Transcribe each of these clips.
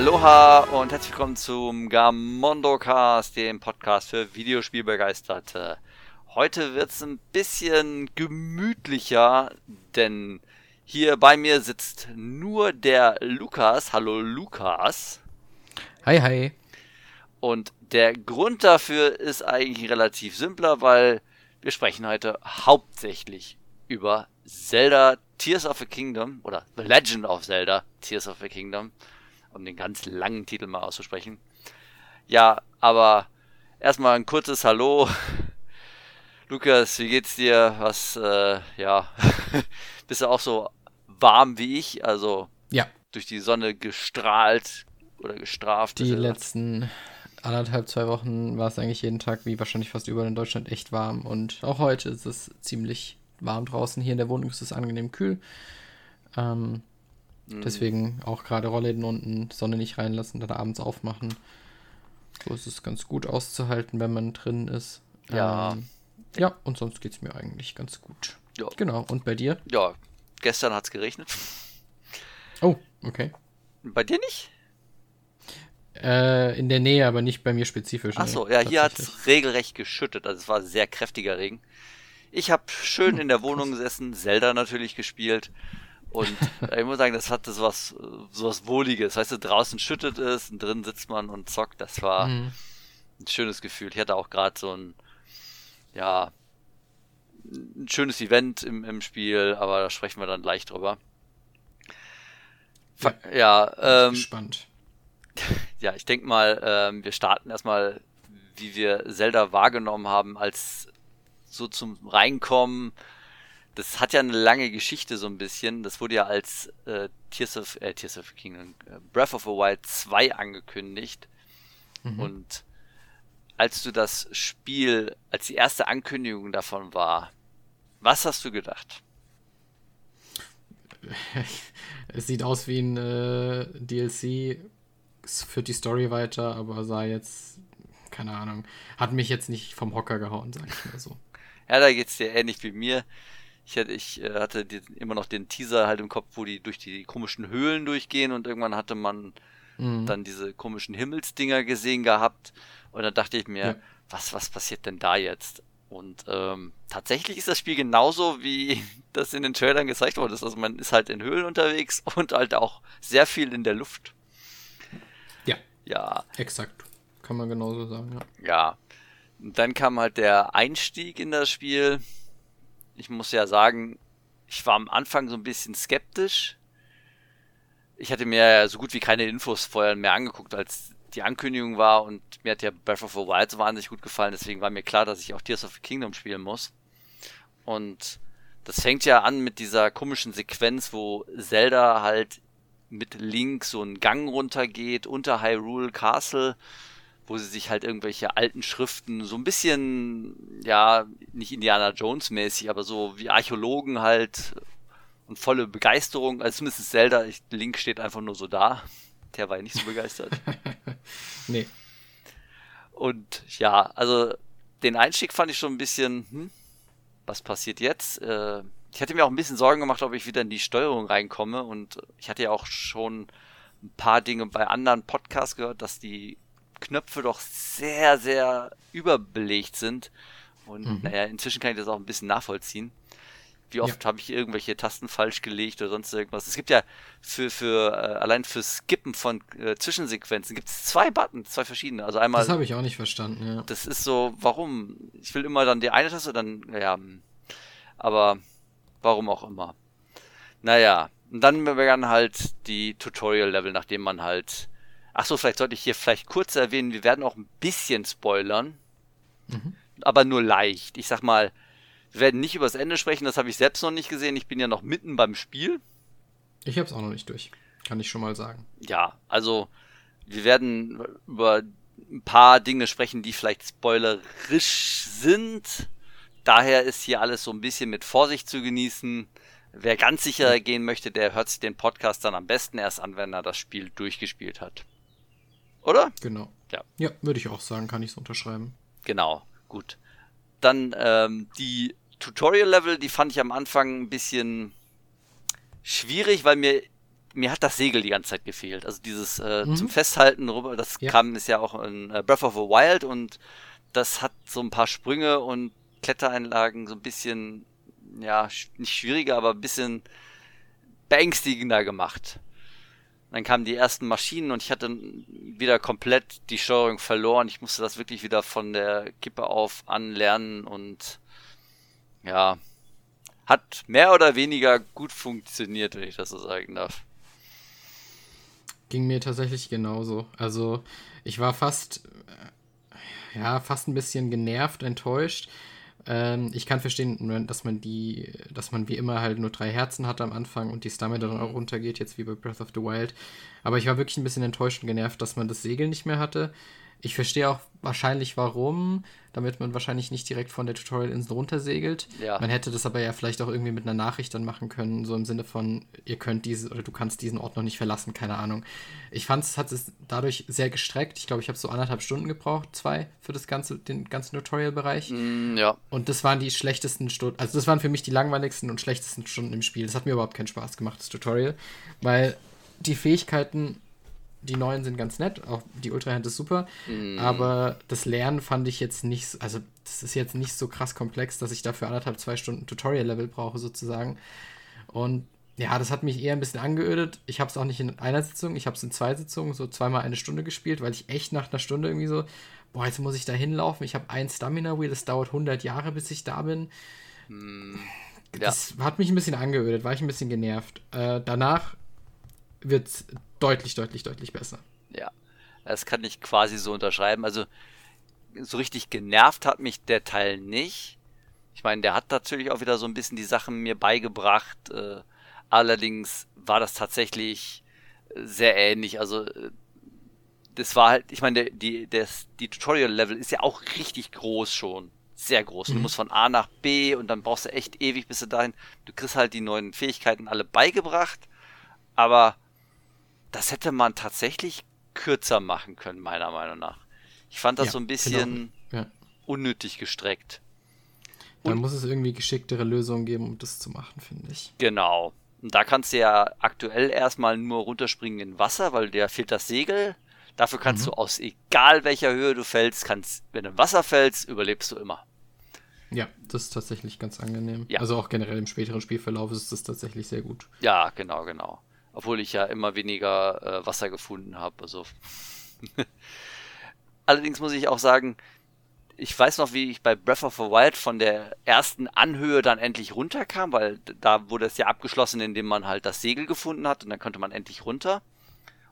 Aloha und herzlich willkommen zum Gamondo Cast, dem Podcast für Videospielbegeisterte. Heute wird es ein bisschen gemütlicher, denn hier bei mir sitzt nur der Lukas. Hallo Lukas. Hi, hi. Und der Grund dafür ist eigentlich relativ simpler, weil wir sprechen heute hauptsächlich über Zelda Tears of the Kingdom oder The Legend of Zelda Tears of the Kingdom, um den ganz langen Titel mal auszusprechen. Ja, aber erstmal ein kurzes Hallo. Lukas, wie geht's dir? Was, äh, ja, bist du auch so warm wie ich? Also ja. durch die Sonne gestrahlt oder gestraft? Die letzten anderthalb, zwei Wochen war es eigentlich jeden Tag, wie wahrscheinlich fast überall in Deutschland, echt warm. Und auch heute ist es ziemlich warm draußen. Hier in der Wohnung ist es angenehm kühl. Ähm, mhm. Deswegen auch gerade Rollläden unten, Sonne nicht reinlassen, dann abends aufmachen. So ist es ganz gut auszuhalten, wenn man drin ist. Ja. Ähm, ja, und sonst geht es mir eigentlich ganz gut. Ja. Genau, und bei dir? Ja, gestern hat es geregnet. Oh, okay. Bei dir nicht? Äh, in der Nähe, aber nicht bei mir spezifisch. Achso, nee, ja, hier hat es regelrecht geschüttet. Also es war sehr kräftiger Regen. Ich habe schön hm, in der Wohnung gesessen, Zelda natürlich gespielt. Und ich muss sagen, das hatte sowas, sowas Wohliges. Weißt du, draußen schüttet es und drin sitzt man und zockt. Das war mhm. ein schönes Gefühl. Ich hatte auch gerade so ein, ja, ein schönes Event im, im Spiel, aber da sprechen wir dann gleich drüber. Ja, ja ähm, spannend. Ja, ich denke mal, ähm, wir starten erstmal, wie wir Zelda wahrgenommen haben, als so zum Reinkommen. Das hat ja eine lange Geschichte so ein bisschen. Das wurde ja als äh, Tears of äh, Tears of Kingdom, äh, Breath of the Wild 2 angekündigt. Mhm. Und als du das Spiel, als die erste Ankündigung davon war, was hast du gedacht? es sieht aus wie ein äh, DLC. Es führt die Story weiter, aber sah jetzt, keine Ahnung, hat mich jetzt nicht vom Hocker gehauen, sag ich mal so. Ja, da geht's dir ähnlich wie mir. Ich hatte, ich äh, hatte die, immer noch den Teaser halt im Kopf, wo die durch die komischen Höhlen durchgehen und irgendwann hatte man mhm. dann diese komischen Himmelsdinger gesehen gehabt und dann dachte ich mir, ja. was, was passiert denn da jetzt? Und ähm, tatsächlich ist das Spiel genauso, wie das in den Trailern gezeigt wurde. Also man ist halt in Höhlen unterwegs und halt auch sehr viel in der Luft. Ja. Ja. Exakt. Kann man genauso sagen, ja. Ja. Und dann kam halt der Einstieg in das Spiel. Ich muss ja sagen, ich war am Anfang so ein bisschen skeptisch. Ich hatte mir so gut wie keine Infos vorher mehr angeguckt, als die Ankündigung war und mir hat ja Breath of the Wild so wahnsinnig gut gefallen, deswegen war mir klar, dass ich auch Tears of the Kingdom spielen muss. Und das fängt ja an mit dieser komischen Sequenz, wo Zelda halt mit Link so einen Gang runtergeht unter Hyrule Castle wo sie sich halt irgendwelche alten Schriften so ein bisschen, ja, nicht Indiana Jones mäßig, aber so wie Archäologen halt und volle Begeisterung, also zumindest Zelda, ich, Link steht einfach nur so da. Der war ja nicht so begeistert. nee. Und ja, also den Einstieg fand ich schon ein bisschen, hm, was passiert jetzt? Äh, ich hatte mir auch ein bisschen Sorgen gemacht, ob ich wieder in die Steuerung reinkomme und ich hatte ja auch schon ein paar Dinge bei anderen Podcasts gehört, dass die Knöpfe doch sehr, sehr überbelegt sind. Und mhm. naja, inzwischen kann ich das auch ein bisschen nachvollziehen. Wie oft ja. habe ich irgendwelche Tasten falsch gelegt oder sonst irgendwas. Es gibt ja für, für äh, allein für Skippen von äh, Zwischensequenzen gibt es zwei Buttons, zwei verschiedene. Also einmal. Das habe ich auch nicht verstanden, ja. Das ist so, warum? Ich will immer dann die eine Taste, dann, ja. Aber warum auch immer. Naja, und dann begann halt die Tutorial-Level, nachdem man halt Achso, vielleicht sollte ich hier vielleicht kurz erwähnen, wir werden auch ein bisschen spoilern. Mhm. Aber nur leicht. Ich sag mal, wir werden nicht über das Ende sprechen, das habe ich selbst noch nicht gesehen. Ich bin ja noch mitten beim Spiel. Ich habe es auch noch nicht durch. Kann ich schon mal sagen. Ja, also wir werden über ein paar Dinge sprechen, die vielleicht spoilerisch sind. Daher ist hier alles so ein bisschen mit Vorsicht zu genießen. Wer ganz sicher gehen möchte, der hört sich den Podcast dann am besten erst an, wenn er das Spiel durchgespielt hat. Oder? Genau. Ja. Ja, würde ich auch sagen, kann ich es unterschreiben. Genau, gut. Dann ähm, die Tutorial-Level, die fand ich am Anfang ein bisschen schwierig, weil mir mir hat das Segel die ganze Zeit gefehlt. Also dieses äh, mhm. zum Festhalten, das ja. kam ist ja auch in äh, Breath of the Wild und das hat so ein paar Sprünge und Klettereinlagen so ein bisschen, ja, nicht schwieriger, aber ein bisschen beängstigender gemacht. Dann kamen die ersten Maschinen und ich hatte wieder komplett die Steuerung verloren. Ich musste das wirklich wieder von der Kippe auf anlernen und ja, hat mehr oder weniger gut funktioniert, wenn ich das so sagen darf. Ging mir tatsächlich genauso. Also ich war fast, äh, ja, fast ein bisschen genervt, enttäuscht. Ähm, ich kann verstehen, dass man die, dass man wie immer halt nur drei Herzen hat am Anfang und die Stamina dann auch runtergeht, jetzt wie bei Breath of the Wild. Aber ich war wirklich ein bisschen enttäuscht und genervt, dass man das Segel nicht mehr hatte. Ich verstehe auch wahrscheinlich warum, damit man wahrscheinlich nicht direkt von der Tutorial-Insel runtersegelt. Ja. Man hätte das aber ja vielleicht auch irgendwie mit einer Nachricht dann machen können, so im Sinne von, ihr könnt diese oder du kannst diesen Ort noch nicht verlassen, keine Ahnung. Ich fand, es hat es dadurch sehr gestreckt. Ich glaube, ich habe so anderthalb Stunden gebraucht, zwei, für das ganze, den ganzen Tutorial-Bereich. Mm, ja. Und das waren die schlechtesten Stunden, also das waren für mich die langweiligsten und schlechtesten Stunden im Spiel. Das hat mir überhaupt keinen Spaß gemacht, das Tutorial, weil die Fähigkeiten die neuen sind ganz nett, auch die Ultra-Hand ist super, mm. aber das Lernen fand ich jetzt nicht, also das ist jetzt nicht so krass komplex, dass ich dafür anderthalb, zwei Stunden Tutorial-Level brauche sozusagen. Und ja, das hat mich eher ein bisschen angeödet. Ich habe es auch nicht in einer Sitzung, ich habe es in zwei Sitzungen, so zweimal eine Stunde gespielt, weil ich echt nach einer Stunde irgendwie so, boah, jetzt muss ich da hinlaufen. Ich habe ein Stamina-Wheel, das dauert 100 Jahre, bis ich da bin. Mm. Das ja. hat mich ein bisschen angeödet, war ich ein bisschen genervt. Äh, danach wird es deutlich, deutlich, deutlich besser. Ja, das kann ich quasi so unterschreiben. Also so richtig genervt hat mich der Teil nicht. Ich meine, der hat natürlich auch wieder so ein bisschen die Sachen mir beigebracht. Äh, allerdings war das tatsächlich sehr ähnlich. Also äh, das war halt, ich meine, der, die, das, die Tutorial-Level ist ja auch richtig groß schon. Sehr groß. Mhm. Du musst von A nach B und dann brauchst du echt ewig bis du dahin. Du kriegst halt die neuen Fähigkeiten alle beigebracht, aber das hätte man tatsächlich kürzer machen können, meiner Meinung nach. Ich fand das ja, so ein bisschen genau. ja. unnötig gestreckt. Da muss es irgendwie geschicktere Lösungen geben, um das zu machen, finde ich. Genau. Und da kannst du ja aktuell erstmal nur runterspringen in Wasser, weil dir fehlt das Segel. Dafür kannst mhm. du aus egal welcher Höhe du fällst, kannst, wenn du im Wasser fällst, überlebst du immer. Ja, das ist tatsächlich ganz angenehm. Ja. Also auch generell im späteren Spielverlauf ist das tatsächlich sehr gut. Ja, genau, genau. Obwohl ich ja immer weniger äh, Wasser gefunden habe. Also. Allerdings muss ich auch sagen, ich weiß noch, wie ich bei Breath of the Wild von der ersten Anhöhe dann endlich runterkam, weil da wurde es ja abgeschlossen, indem man halt das Segel gefunden hat und dann konnte man endlich runter.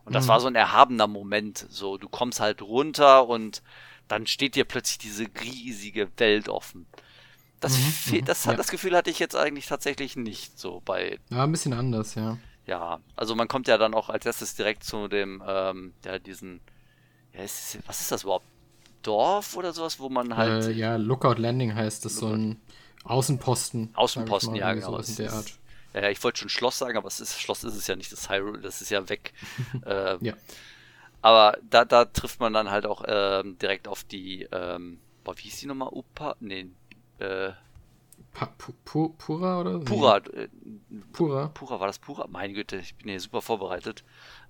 Und das mhm. war so ein erhabener Moment. So, du kommst halt runter und dann steht dir plötzlich diese riesige Welt offen. Das, mhm, mhm das, ja. das Gefühl hatte ich jetzt eigentlich tatsächlich nicht so bei. Ja, ein bisschen anders, ja ja, also man kommt ja dann auch als erstes direkt zu dem, ähm, ja, diesen, ja, ist, was ist das überhaupt? Dorf oder sowas, wo man halt. Äh, ja, Lookout Landing heißt das, Lookout. so ein Außenposten. Außenposten, mal, ja, genau. So der Art. Ja, ich wollte schon Schloss sagen, aber es ist, Schloss ist es ja nicht, das Hyrule, das ist ja weg. äh, ja. Aber da, da trifft man dann halt auch ähm, direkt auf die, ähm, boah, wie hieß die nochmal? Upa? Nee, äh, Pu Pura oder? Pura. Nee. Pura. Pura, war das Pura? Meine Güte, ich bin hier super vorbereitet.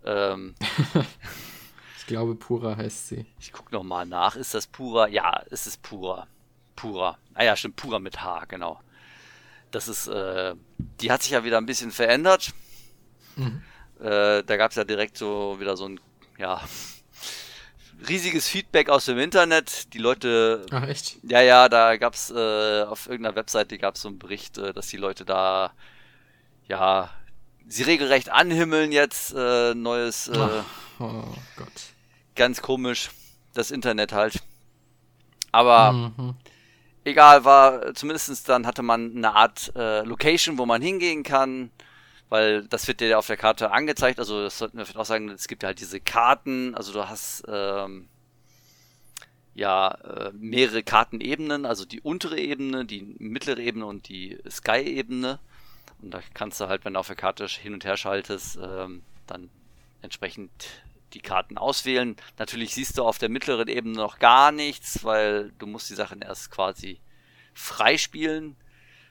Ähm, ich glaube, Pura heißt sie. Ich gucke nochmal nach. Ist das Pura? Ja, es ist Pura. Pura. Ah ja, stimmt, Pura mit H, genau. Das ist, äh, die hat sich ja wieder ein bisschen verändert. Mhm. Äh, da gab es ja direkt so wieder so ein, ja, riesiges Feedback aus dem Internet. Die Leute. Ach, echt? Ja, ja, da gab es äh, auf irgendeiner Webseite gab es so einen Bericht, äh, dass die Leute da, ja, sie regelrecht anhimmeln jetzt. Äh, neues. Äh, oh, oh Gott. Ganz komisch. Das Internet halt. Aber. Mhm. Egal, war zumindest dann hatte man eine Art äh, Location, wo man hingehen kann weil das wird dir auf der Karte angezeigt. Also das sollten wir vielleicht auch sagen, es gibt ja halt diese Karten, also du hast ähm, ja äh, mehrere Kartenebenen, also die untere Ebene, die mittlere Ebene und die Sky-Ebene. Und da kannst du halt, wenn du auf der Karte hin und her schaltest, ähm, dann entsprechend die Karten auswählen. Natürlich siehst du auf der mittleren Ebene noch gar nichts, weil du musst die Sachen erst quasi freispielen.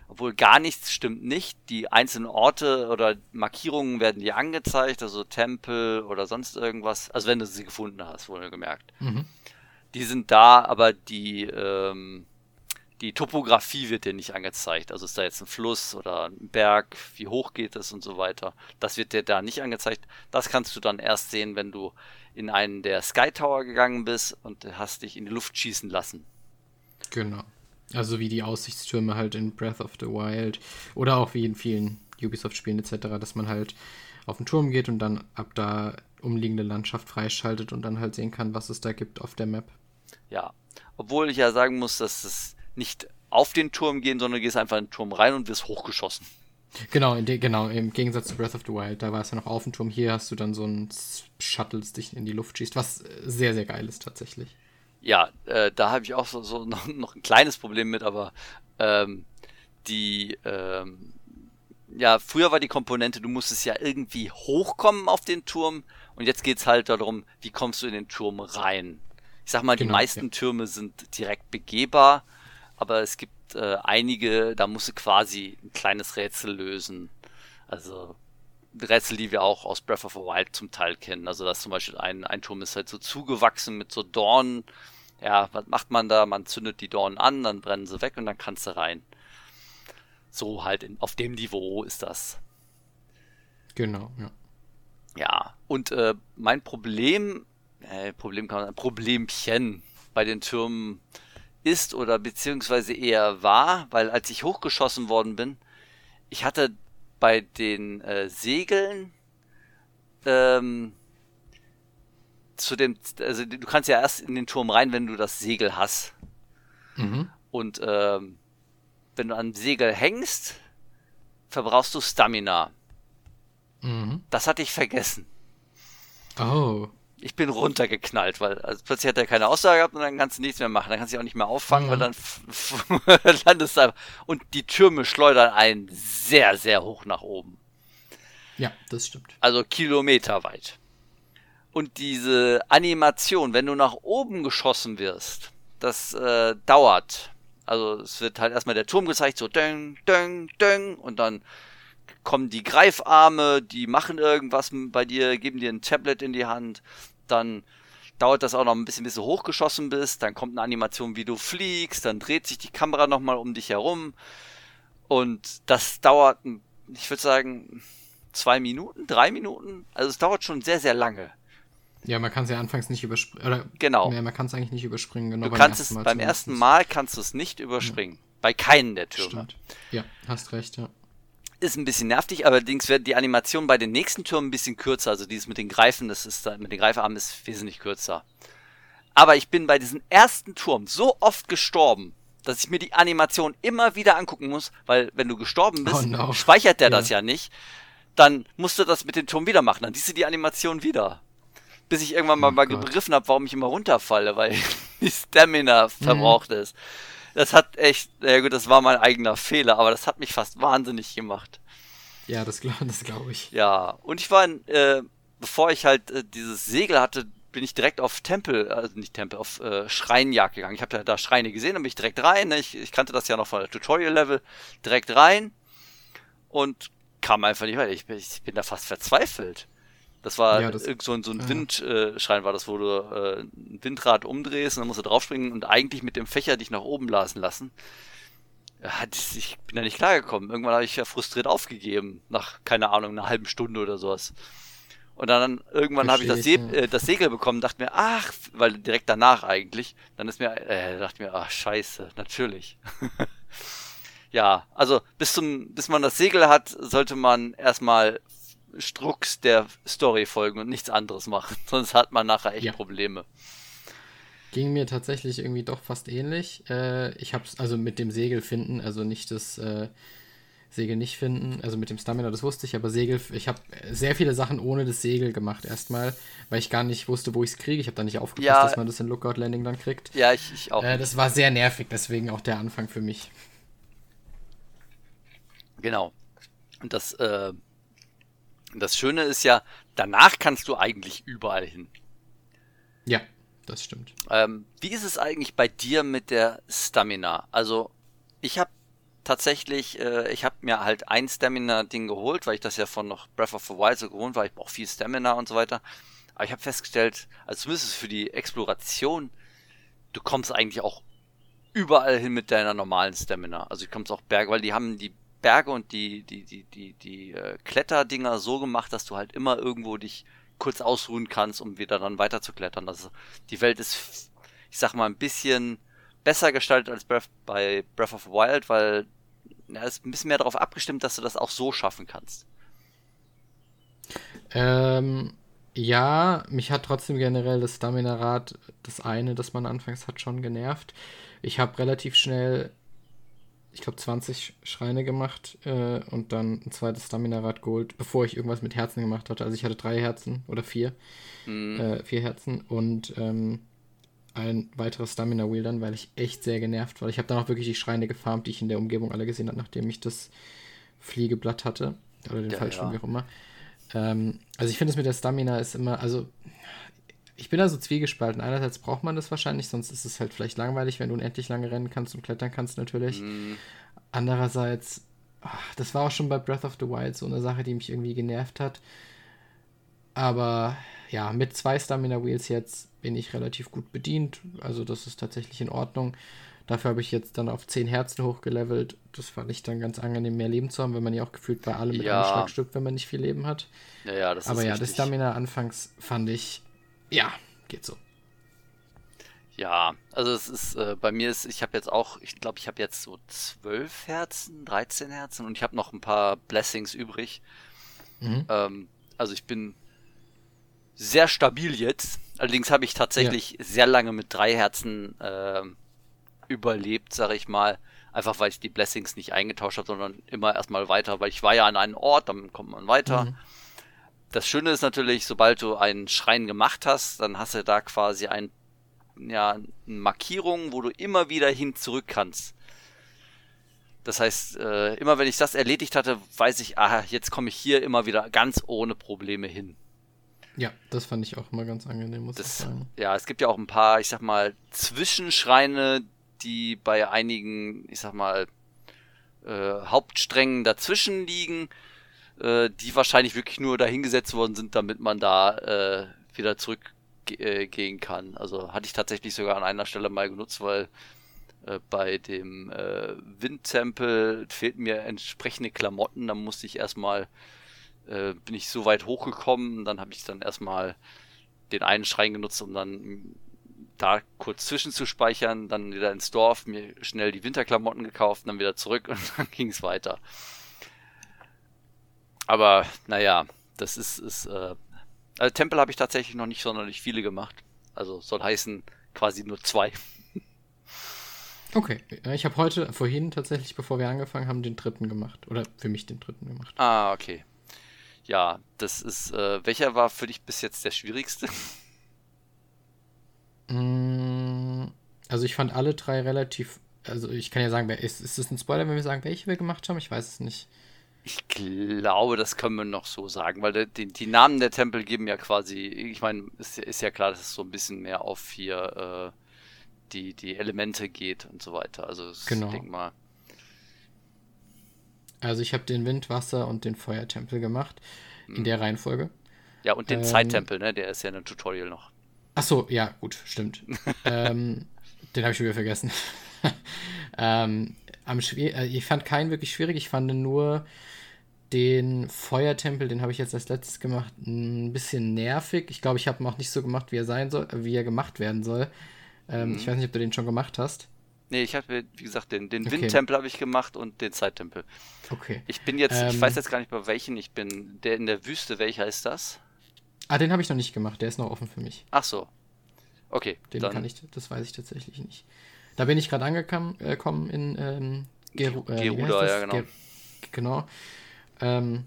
Obwohl gar nichts stimmt nicht. Die einzelnen Orte oder Markierungen werden dir angezeigt, also Tempel oder sonst irgendwas. Also wenn du sie gefunden hast, wohl gemerkt. Mhm. Die sind da, aber die, ähm, die Topografie wird dir nicht angezeigt. Also ist da jetzt ein Fluss oder ein Berg, wie hoch geht es und so weiter. Das wird dir da nicht angezeigt. Das kannst du dann erst sehen, wenn du in einen der Sky Tower gegangen bist und hast dich in die Luft schießen lassen. Genau. Also wie die Aussichtstürme halt in Breath of the Wild oder auch wie in vielen Ubisoft-Spielen etc., dass man halt auf den Turm geht und dann ab da umliegende Landschaft freischaltet und dann halt sehen kann, was es da gibt auf der Map. Ja, obwohl ich ja sagen muss, dass es nicht auf den Turm gehen, sondern du gehst einfach in den Turm rein und wirst hochgeschossen. Genau, genau, im Gegensatz zu Breath of the Wild, da war es ja noch auf dem Turm. Hier hast du dann so ein Shuttle, das dich in die Luft schießt, was sehr, sehr geil ist tatsächlich ja, äh, da habe ich auch so, so noch, noch, ein kleines Problem mit, aber ähm, die, ähm, ja, früher war die Komponente, du musstest ja irgendwie hochkommen auf den Turm und jetzt geht es halt darum, wie kommst du in den Turm rein. Ich sag mal, genau, die meisten ja. Türme sind direkt begehbar, aber es gibt äh, einige, da musst du quasi ein kleines Rätsel lösen. Also Rätsel, die wir auch aus Breath of the Wild zum Teil kennen. Also dass zum Beispiel ein, ein Turm ist halt so zugewachsen mit so Dornen. Ja, was macht man da? Man zündet die Dornen an, dann brennen sie weg und dann kannst du rein. So halt in, auf dem Niveau ist das. Genau, ja. Ja, und äh, mein Problem, äh, Problem kann man, Problemchen bei den Türmen ist oder beziehungsweise eher war, weil als ich hochgeschossen worden bin, ich hatte bei den äh, Segeln ähm, zu dem, also du kannst ja erst in den Turm rein, wenn du das Segel hast. Mhm. Und ähm, wenn du am Segel hängst, verbrauchst du Stamina. Mhm. Das hatte ich vergessen. Oh ich bin runtergeknallt, weil also plötzlich hat er keine Aussage gehabt und dann kannst du nichts mehr machen. Dann kannst du dich auch nicht mehr auffangen, mhm. weil dann landest du einfach. Und die Türme schleudern einen sehr, sehr hoch nach oben. Ja, das stimmt. Also kilometerweit. Und diese Animation, wenn du nach oben geschossen wirst, das äh, dauert. Also es wird halt erstmal der Turm gezeigt, so döng, döng, döng. Und dann kommen die Greifarme, die machen irgendwas bei dir, geben dir ein Tablet in die Hand, dann dauert das auch noch ein bisschen, bis du hochgeschossen bist, dann kommt eine Animation, wie du fliegst, dann dreht sich die Kamera nochmal um dich herum. Und das dauert, ich würde sagen, zwei Minuten, drei Minuten, also es dauert schon sehr, sehr lange. Ja, man kann es ja anfangs nicht überspringen. genau. Ja, man kann es eigentlich nicht überspringen. Genau du kannst es beim ersten Mal kannst du es nicht überspringen. Ja. Bei keinen der Türme. Stimmt. Ja, hast recht, ja. Ist ein bisschen nervig, allerdings wird die Animation bei den nächsten Türmen ein bisschen kürzer. Also dieses mit den Greifen, das ist mit den Greifarmen ist wesentlich kürzer. Aber ich bin bei diesem ersten Turm so oft gestorben, dass ich mir die Animation immer wieder angucken muss, weil wenn du gestorben bist, oh no. speichert der ja. das ja nicht. Dann musst du das mit dem Turm wieder machen. Dann siehst du die Animation wieder. Bis ich irgendwann mal, oh mal begriffen habe, warum ich immer runterfalle, weil die Stamina mhm. verbraucht mhm. ist das hat echt, ja gut, das war mein eigener Fehler, aber das hat mich fast wahnsinnig gemacht. Ja, das glaube das glaub ich. Ja, und ich war, in, äh, bevor ich halt äh, dieses Segel hatte, bin ich direkt auf Tempel, also nicht Tempel, auf äh, Schreinjagd gegangen. Ich habe ja da Schreine gesehen, dann bin ich direkt rein. Ne? Ich, ich kannte das ja noch von der Tutorial-Level. Direkt rein und kam einfach nicht weiter. Ich, ich bin da fast verzweifelt. Das war ja, das, so, ein, so ein ja. Windschrein, war das, wo du äh, ein Windrad umdrehst und dann musst du draufspringen und eigentlich mit dem Fächer dich nach oben blasen lassen. Ja, ich bin da nicht klargekommen. Irgendwann habe ich ja frustriert aufgegeben, nach, keine Ahnung, einer halben Stunde oder sowas. Und dann irgendwann habe ich das, Se äh, das, Segel bekommen, dachte mir, ach, weil direkt danach eigentlich, dann ist mir, äh, dachte mir, ach, scheiße, natürlich. ja, also bis zum, bis man das Segel hat, sollte man erstmal Strux der Story folgen und nichts anderes machen. Sonst hat man nachher echt ja. Probleme. Ging mir tatsächlich irgendwie doch fast ähnlich. Äh, ich hab's also mit dem Segel finden, also nicht das äh, Segel nicht finden, also mit dem Stamina, das wusste ich, aber Segel, ich habe sehr viele Sachen ohne das Segel gemacht erstmal, weil ich gar nicht wusste, wo ich es kriege. Ich habe da nicht aufgepasst, ja, dass man das in Lookout Landing dann kriegt. Ja, ich, ich auch. Äh, das war sehr nervig, deswegen auch der Anfang für mich. Genau. Und das, äh, das Schöne ist ja, danach kannst du eigentlich überall hin. Ja, das stimmt. Ähm, wie ist es eigentlich bei dir mit der Stamina? Also, ich habe tatsächlich, äh, ich habe mir halt ein Stamina-Ding geholt, weil ich das ja von noch Breath of the Wild so gewohnt war. Ich brauche viel Stamina und so weiter. Aber ich habe festgestellt, also zumindest für die Exploration, du kommst eigentlich auch überall hin mit deiner normalen Stamina. Also du kommst auch Berge, weil die haben die Berge und die, die, die, die, die äh, Kletterdinger so gemacht, dass du halt immer irgendwo dich kurz ausruhen kannst, um wieder dann weiter zu klettern. Also die Welt ist, ich sag mal, ein bisschen besser gestaltet als Breath, bei Breath of the Wild, weil ja, ist ein bisschen mehr darauf abgestimmt, dass du das auch so schaffen kannst. Ähm, ja, mich hat trotzdem generell das Stamina-Rad, das eine, das man anfangs hat, schon genervt. Ich habe relativ schnell ich glaube, 20 Schreine gemacht äh, und dann ein zweites Stamina-Rad geholt, bevor ich irgendwas mit Herzen gemacht hatte. Also ich hatte drei Herzen oder vier. Mhm. Äh, vier Herzen und ähm, ein weiteres Stamina-Wheel dann, weil ich echt sehr genervt war. Ich habe dann auch wirklich die Schreine gefarmt, die ich in der Umgebung alle gesehen habe, nachdem ich das Fliegeblatt hatte. Oder den ja, Fallschirm, ja. wie auch immer. Ähm, also ich finde es mit der Stamina ist immer, also ich bin da so zwiegespalten. Einerseits braucht man das wahrscheinlich, sonst ist es halt vielleicht langweilig, wenn du unendlich lange rennen kannst und klettern kannst natürlich. Mm. Andererseits, ach, das war auch schon bei Breath of the Wild so eine Sache, die mich irgendwie genervt hat. Aber ja, mit zwei Stamina Wheels jetzt bin ich relativ gut bedient. Also das ist tatsächlich in Ordnung. Dafür habe ich jetzt dann auf 10 Herzen hochgelevelt. Das fand ich dann ganz angenehm, mehr Leben zu haben, wenn man ja auch gefühlt bei allem mit ja. einem Schlag stirbt, wenn man nicht viel Leben hat. Ja, ja, das Aber ist ja, richtig. das Stamina anfangs fand ich ja, geht so. Ja, also es ist, äh, bei mir ist, ich habe jetzt auch, ich glaube, ich habe jetzt so zwölf Herzen, 13 Herzen und ich habe noch ein paar Blessings übrig. Mhm. Ähm, also ich bin sehr stabil jetzt. Allerdings habe ich tatsächlich ja. sehr lange mit drei Herzen äh, überlebt, sage ich mal. Einfach weil ich die Blessings nicht eingetauscht habe, sondern immer erstmal weiter, weil ich war ja an einem Ort, dann kommt man weiter. Mhm das Schöne ist natürlich, sobald du einen Schrein gemacht hast, dann hast du da quasi ein, ja, eine Markierung, wo du immer wieder hin zurück kannst. Das heißt, äh, immer wenn ich das erledigt hatte, weiß ich, aha, jetzt komme ich hier immer wieder ganz ohne Probleme hin. Ja, das fand ich auch immer ganz angenehm, muss das, ich sagen. Ja, es gibt ja auch ein paar, ich sag mal, Zwischenschreine, die bei einigen, ich sag mal, äh, Hauptsträngen dazwischen liegen äh, die wahrscheinlich wirklich nur dahingesetzt worden sind, damit man da äh, wieder zurückgehen äh, kann. Also hatte ich tatsächlich sogar an einer Stelle mal genutzt, weil äh, bei dem äh, Windtempel fehlten mir entsprechende Klamotten. Da musste ich erstmal, äh, bin ich so weit hochgekommen, dann habe ich dann erstmal den einen Schrein genutzt, um dann da kurz zwischenzuspeichern, dann wieder ins Dorf, mir schnell die Winterklamotten gekauft, dann wieder zurück und dann ging es weiter. Aber naja, das ist, ist äh, also Tempel habe ich tatsächlich noch nicht sonderlich viele gemacht. Also soll heißen quasi nur zwei. Okay, ich habe heute, vorhin tatsächlich, bevor wir angefangen haben, den dritten gemacht. Oder für mich den dritten gemacht. Ah, okay. Ja, das ist, äh, welcher war für dich bis jetzt der schwierigste? Mm, also ich fand alle drei relativ, also ich kann ja sagen, ist, ist das ein Spoiler, wenn wir sagen, welche wir gemacht haben? Ich weiß es nicht. Ich glaube, das können wir noch so sagen, weil die, die Namen der Tempel geben ja quasi, ich meine, ist, ist, ja klar, dass es so ein bisschen mehr auf hier äh, die, die Elemente geht und so weiter. Also genau. ich denke mal. Also ich habe den Wind, Wasser und den Feuertempel gemacht. In mhm. der Reihenfolge. Ja, und den ähm, Zeittempel, ne? Der ist ja ein Tutorial noch. Ach so, ja, gut, stimmt. ähm, den habe ich wieder vergessen. ähm, am äh, ich fand keinen wirklich schwierig. Ich fand nur den Feuertempel, den habe ich jetzt als letztes gemacht, ein bisschen nervig. Ich glaube, ich habe ihn auch nicht so gemacht, wie er sein soll, wie er gemacht werden soll. Ähm, mhm. Ich weiß nicht, ob du den schon gemacht hast. Nee, ich habe, wie gesagt, den, den okay. Windtempel habe ich gemacht und den Zeittempel. Okay. Ich bin jetzt, ähm, ich weiß jetzt gar nicht bei welchen ich bin. Der in der Wüste, welcher ist das? Ah, den habe ich noch nicht gemacht, der ist noch offen für mich. Ach so. Okay. Den dann. kann ich, das weiß ich tatsächlich nicht. Da bin ich gerade angekommen äh, in ähm, Geru äh, Geruda, ja, genau. Ger genau. Ähm,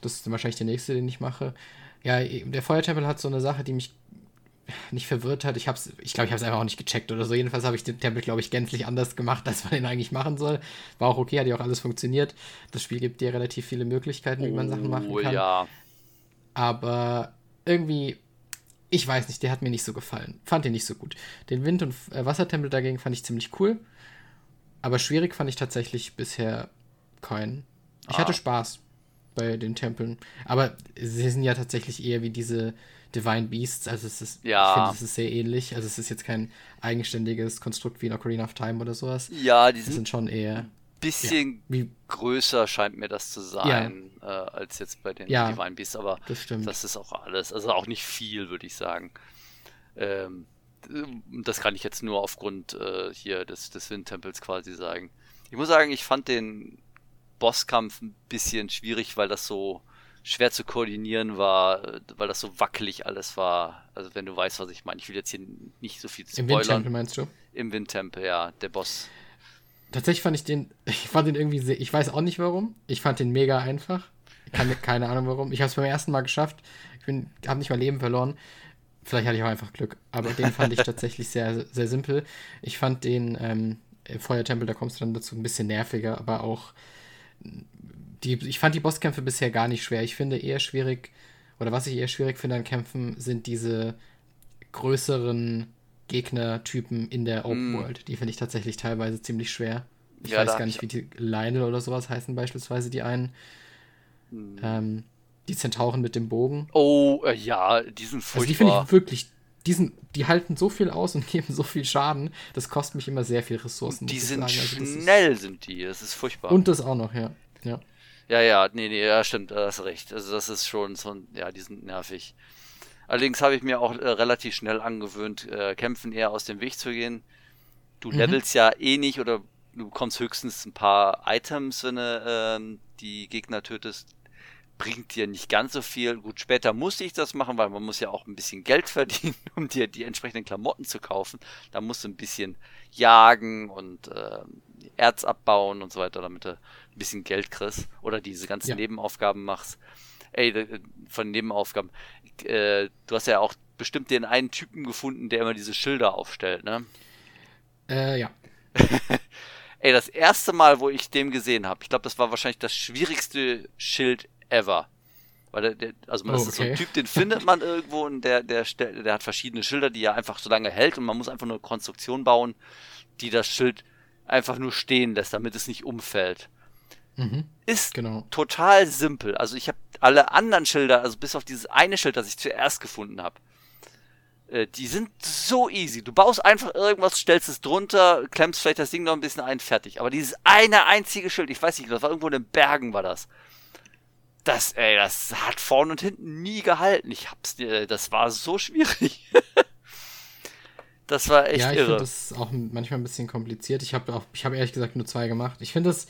das ist wahrscheinlich der nächste, den ich mache. Ja, der Feuertempel hat so eine Sache, die mich nicht verwirrt hat. Ich glaube, ich, glaub, ich habe es einfach auch nicht gecheckt oder so. Jedenfalls habe ich den Tempel, glaube ich, gänzlich anders gemacht, als man den eigentlich machen soll. War auch okay, hat ja auch alles funktioniert. Das Spiel gibt dir relativ viele Möglichkeiten, wie man Sachen machen oh, kann. ja. Aber irgendwie, ich weiß nicht, der hat mir nicht so gefallen. Fand den nicht so gut. Den Wind- und äh, Wassertempel dagegen fand ich ziemlich cool. Aber schwierig fand ich tatsächlich bisher keinen. Ich Ah. hatte Spaß bei den Tempeln. Aber sie sind ja tatsächlich eher wie diese Divine Beasts. Also es ist, Ja. ich finde, es ist sehr ähnlich. Also es ist jetzt kein eigenständiges Konstrukt wie in Ocarina of Time oder sowas. Ja, die sind sind schon eher bisschen wie, größer scheint mir das zu sein, äh, als jetzt bei den Ja. Divine Beasts, aber das das ist auch alles. Also auch nicht viel, würde ich sagen. Ähm, das kann ich jetzt nur aufgrund äh, hier des, des Windtempels quasi sagen. Ich muss sagen, ich fand den Bosskampf ein bisschen schwierig, weil das so schwer zu koordinieren war, äh, weil das so wackelig alles war. Also wenn du weißt, was ich meine. Ich will jetzt hier nicht so viel Im spoilern. Windtempel meinst du? Im Windtempel, ja, der Boss. Tatsächlich fand ich den, ich fand den irgendwie sehr, ich weiß auch nicht warum. Ich fand den mega einfach. Ich kann keine Ahnung warum. Ich habe es beim ersten Mal geschafft. Ich bin, habe nicht mein Leben verloren. Vielleicht hatte ich auch einfach Glück. Aber den fand ich tatsächlich sehr, sehr simpel. Ich fand den ähm, im Feuertempel, da kommst du dann dazu, ein bisschen nerviger, aber auch die, ich fand die Bosskämpfe bisher gar nicht schwer. Ich finde eher schwierig, oder was ich eher schwierig finde an Kämpfen, sind diese größeren Gegnertypen in der Open Mm. World. Die finde ich tatsächlich teilweise ziemlich schwer. Ich Ja, weiß gar ich nicht, wie die Lionel oder sowas heißen, beispielsweise die einen. Ähm, die Zentauren mit dem Bogen. Oh, äh, ja, die sind Also die finde furchtbar. ich wirklich, die, sind, die halten so viel aus und geben so viel Schaden. Das kostet mich immer sehr viel Ressourcen. die sind. Also das ist- schnell, sind die. Das ist furchtbar. Und das auch noch, ja. ja. Ja, ja, nee, nee, ja, stimmt, da hast recht. Also das ist schon so ja, die sind nervig. Allerdings habe ich mir auch äh, relativ schnell angewöhnt, äh, Kämpfen eher aus dem Weg zu gehen. Du Mhm. levelst ja eh nicht oder du bekommst höchstens ein paar Items, wenn du ähm, die Gegner tötest. Bringt dir nicht ganz so viel. Gut, später musste ich das machen, weil man muss ja auch ein bisschen Geld verdienen, um dir die entsprechenden Klamotten zu kaufen. Da musst du ein bisschen jagen und ähm, Erz abbauen und so weiter, damit du ein bisschen Geld kriegst oder diese ganzen Ja. Nebenaufgaben machst. Ey, von Nebenaufgaben. Äh, du hast ja auch bestimmt den einen Typen gefunden, der immer diese Schilder aufstellt, ne? Äh, ja. Ey, das erste Mal, wo ich den gesehen habe, ich glaube, das war wahrscheinlich das schwierigste Schild ever. Weil der, also man Oh, das ist so ein okay. Typ, den findet man irgendwo und der, der, stellt- der hat verschiedene Schilder, die er einfach so lange hält und man muss einfach nur eine Konstruktion bauen, die das Schild einfach nur stehen lässt, damit es nicht umfällt. Mhm, Ist genau. total simpel. Also ich habe alle anderen Schilder, also bis auf dieses eine Schild, das ich zuerst gefunden habe, äh, die sind so easy. Du baust einfach irgendwas, stellst es drunter, klemmst vielleicht das Ding noch ein bisschen ein, fertig. Aber dieses eine einzige Schild, ich weiß nicht, das war irgendwo in den Bergen, war das. Das, ey, das hat vorne und hinten nie gehalten. Ich hab's, äh, das war so schwierig. das war echt ja, ich irre. finde das auch manchmal ein bisschen kompliziert. Ich habe auch, ich habe ehrlich gesagt nur zwei gemacht. Ich finde das,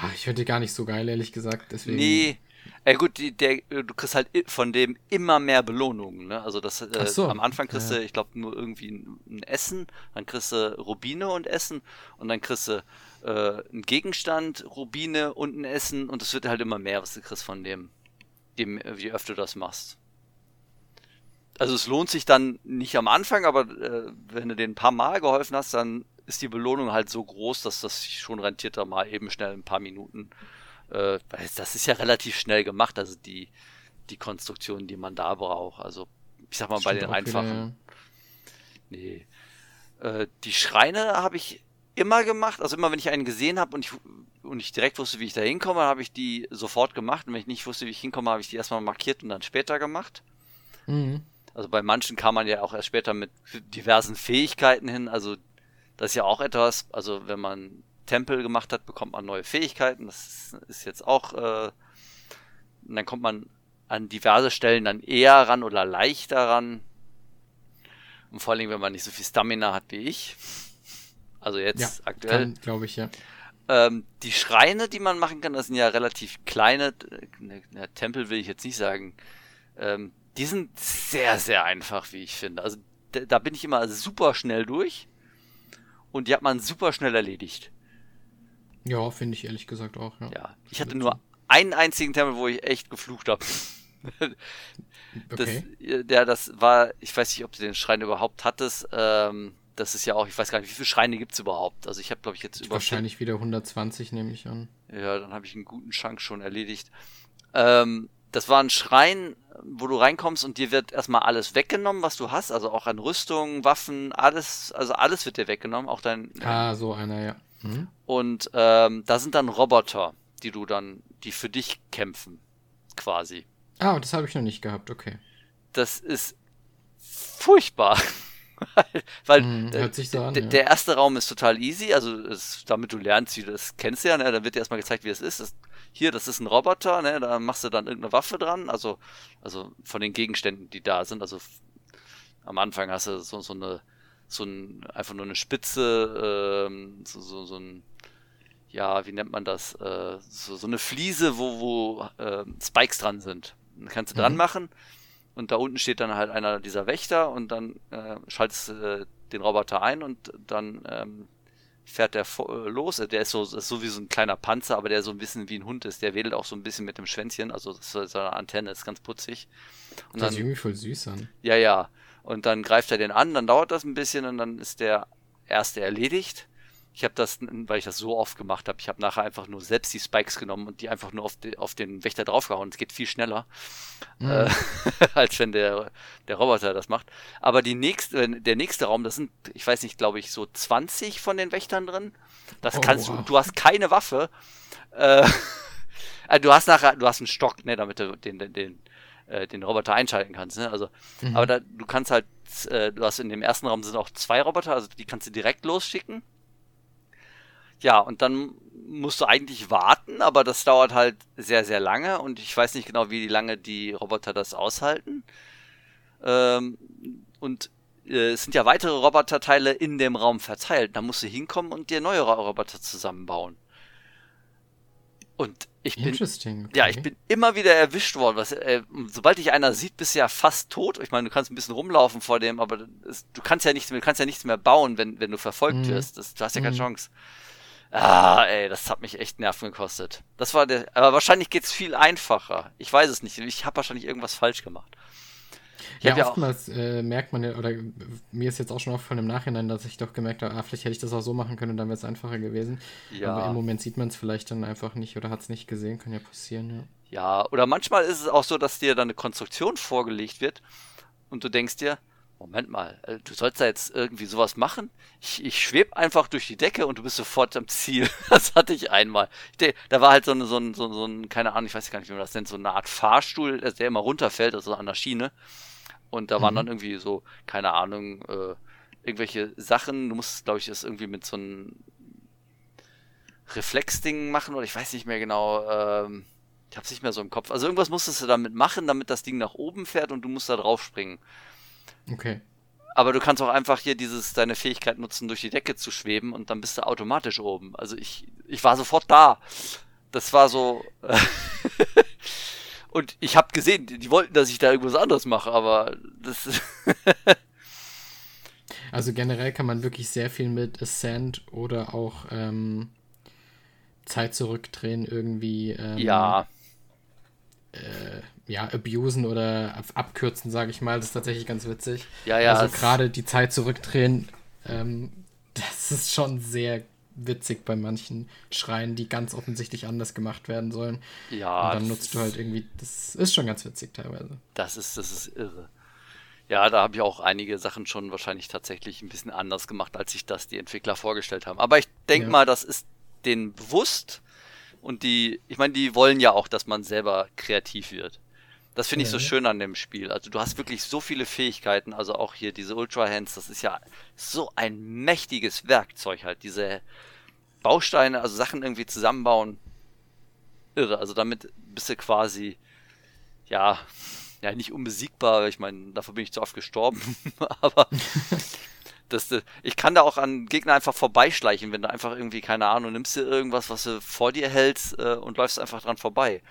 ah, ich finde gar nicht so geil, ehrlich gesagt. Deswegen, Nee. Ey, gut, die, der, du kriegst halt von dem immer mehr Belohnungen, ne? Also das äh, Ach so. am Anfang kriegst Ja. du, ich glaube, nur irgendwie ein, ein Essen, dann kriegst du Rubine und Essen und dann kriegst du äh, einen Gegenstand, Rubine und ein Essen und es wird halt immer mehr, was du kriegst von dem, dem, äh, je öfter du das machst. Also es lohnt sich dann nicht am Anfang, aber äh, wenn du den ein paar Mal geholfen hast, dann ist die Belohnung halt so groß, dass das sich schon rentiert, da mal eben schnell ein paar Minuten. Äh, weil das ist ja relativ schnell gemacht, also die, die Konstruktion, die man da braucht. Also ich sag mal bei stimmt den einfachen. wieder, Nee. Äh, die Schreine habe ich immer gemacht. Also immer, wenn ich einen gesehen habe und ich, und ich direkt wusste, wie ich da hinkomme, habe ich die sofort gemacht. Und wenn ich nicht wusste, wie ich hinkomme, habe ich die erstmal markiert und dann später gemacht. Mhm. Also bei manchen kam man ja auch erst später mit diversen Fähigkeiten hin. Also das ist ja auch etwas. Also wenn man Tempel gemacht hat, bekommt man neue Fähigkeiten. Das ist, ist jetzt auch. Äh, und dann kommt man an diverse Stellen dann eher ran oder leichter ran. Und vor allem, wenn man nicht so viel Stamina hat wie ich. Also jetzt Ja, aktuell. glaube ich, ja. Ähm, die Schreine, die man machen kann, das sind ja relativ kleine. Äh, ne, Tempel will ich jetzt nicht sagen. Ähm, die sind sehr, sehr einfach, wie ich finde. Also da, bin ich immer super schnell durch. Und die hat man super schnell erledigt. Ja, finde ich ehrlich gesagt auch, ja. Ja. Ich hatte nur einen einzigen Tempel, wo ich echt geflucht habe. Das, Okay. äh, der, das war, ich weiß nicht, ob du den Schrein überhaupt hattest. Ähm, das ist ja auch, ich weiß gar nicht, wie viele Schreine gibt es überhaupt? Also ich habe, glaube ich, jetzt über Wahrscheinlich wieder 120, nehme ich an. Ja, dann habe ich einen guten Chunk schon erledigt. Ähm, das war ein Schrein, wo du reinkommst und dir wird erstmal alles weggenommen, was du hast, also auch an Rüstung, Waffen, alles, also alles wird dir weggenommen, auch dein, Ah, so einer, ja. Mhm. Und ähm, da sind dann Roboter, die du dann, die für dich kämpfen, quasi. Ah, das habe ich noch nicht gehabt, okay. Das ist furchtbar. weil mm, der, so an, ja. der erste Raum ist total easy, also ist, damit du lernst, wie du das kennst ja, ne? dann wird dir erstmal gezeigt, wie es ist. Das, hier, das ist ein Roboter, ne? da machst du dann irgendeine Waffe dran, also, also von den Gegenständen, die da sind. Also am Anfang hast du so, so eine, so ein, einfach nur eine Spitze, ähm, so, so, so ein, ja, wie nennt man das? Äh, so, so eine Fliese, wo, wo äh, Spikes dran sind. Dann kannst du mhm. dran machen und da unten steht dann halt einer dieser Wächter und dann äh, schaltest du äh, den Roboter ein und dann ähm, fährt der äh, los. Der ist so, ist so wie so ein kleiner Panzer, aber der so ein bisschen wie ein Hund ist. Der wedelt auch so ein bisschen mit dem Schwänzchen, also so eine Antenne, ist ganz putzig. Und das sieht irgendwie voll süß an. Ja, ja. Und dann greift er den an, dann dauert das ein bisschen und dann ist der erste erledigt. Ich habe das, weil ich das so oft gemacht habe, ich habe nachher einfach nur selbst die Spikes genommen und die einfach nur auf, die, auf den Wächter draufgehauen. Es geht viel schneller, mhm. äh, als wenn der, der Roboter das macht. Aber die nächste, der nächste Raum, das sind, ich weiß nicht, glaube ich, so 20 von den Wächtern drin. Das oh, kannst wow. du, du hast keine Waffe. Äh, also du hast nachher, du hast einen Stock, ne, damit du den, den, den, äh, den Roboter einschalten kannst. Ne? Also, mhm. aber da, du kannst halt, äh, du hast in dem ersten Raum sind auch zwei Roboter, also die kannst du direkt losschicken. Ja, und dann musst du eigentlich warten, aber das dauert halt sehr, sehr lange und ich weiß nicht genau, wie lange die Roboter das aushalten. Ähm, und äh, es sind ja weitere Roboterteile in dem Raum verteilt. Da musst du hinkommen und dir neue Roboter zusammenbauen. Und ich bin, okay. ja, ich bin immer wieder erwischt worden. Was, äh, sobald dich einer sieht, bist du ja fast tot. Ich meine, du kannst ein bisschen rumlaufen vor dem, aber es, du kannst ja nichts mehr, du kannst ja nichts mehr bauen, wenn, wenn du verfolgt mhm. wirst. Das, du hast ja keine mhm. Chance. Ah, ey, das hat mich echt Nerven gekostet. Das war der, aber wahrscheinlich geht's viel einfacher. Ich weiß es nicht. Ich habe wahrscheinlich irgendwas falsch gemacht. Ich ja, oftmals ja äh, merkt man ja, oder mir ist jetzt auch schon aufgefallen im Nachhinein, dass ich doch gemerkt habe, ah, vielleicht hätte ich das auch so machen können und dann wäre es einfacher gewesen. Ja. Aber im Moment sieht man es vielleicht dann einfach nicht oder hat es nicht gesehen, kann ja passieren, ja. Ja, oder manchmal ist es auch so, dass dir dann eine Konstruktion vorgelegt wird und du denkst dir, Moment mal, äh, du sollst da jetzt irgendwie sowas machen? Ich, ich schwebe einfach durch die Decke und du bist sofort am Ziel. Das hatte ich einmal. Ich, da war halt so, eine, so, ein, so, so ein, keine Ahnung, ich weiß gar nicht, wie man das nennt, so eine Art Fahrstuhl, der immer runterfällt, also an der Schiene. Und da waren mhm. dann irgendwie so, keine Ahnung, äh, irgendwelche Sachen. Du musst, glaube ich, das irgendwie mit so einem Reflexding machen oder ich weiß nicht mehr genau. Ähm, ich hab's nicht mehr so im Kopf. Also irgendwas musstest du damit machen, damit das Ding nach oben fährt und du musst da drauf springen. Okay. Aber du kannst auch einfach hier dieses, deine Fähigkeit nutzen, durch die Decke zu schweben und dann bist du automatisch oben. Also ich, ich war sofort da. Das war so. und ich habe gesehen, die wollten, dass ich da irgendwas anderes mache, aber das. also generell kann man wirklich sehr viel mit Ascent oder auch ähm, Zeit zurückdrehen irgendwie. Ähm, ja äh, ja, abusen oder abkürzen, sage ich mal. Das ist tatsächlich ganz witzig. Ja, ja. Also gerade die Zeit zurückdrehen, ähm, das ist schon sehr witzig bei manchen Schreien, die ganz offensichtlich anders gemacht werden sollen. Ja. Und dann nutzt du halt irgendwie, das ist schon ganz witzig teilweise. Das ist, das ist irre. Ja, da habe ich auch einige Sachen schon wahrscheinlich tatsächlich ein bisschen anders gemacht, als sich das die Entwickler vorgestellt haben. Aber ich denke ja. mal, das ist denen bewusst und die, ich meine, die wollen ja auch, dass man selber kreativ wird. Das finde ich so schön an dem Spiel. Also du hast wirklich so viele Fähigkeiten, also auch hier diese Ultra Hands, das ist ja so ein mächtiges Werkzeug halt. Diese Bausteine, also Sachen irgendwie zusammenbauen. Irre. Also damit bist du quasi, ja, ja, nicht unbesiegbar. Ich meine, dafür bin ich zu oft gestorben. Aber Das, äh, ich kann da auch an Gegner einfach vorbeischleichen, wenn du einfach irgendwie, keine Ahnung, nimmst dir irgendwas, was du vor dir hältst äh, und läufst einfach dran vorbei.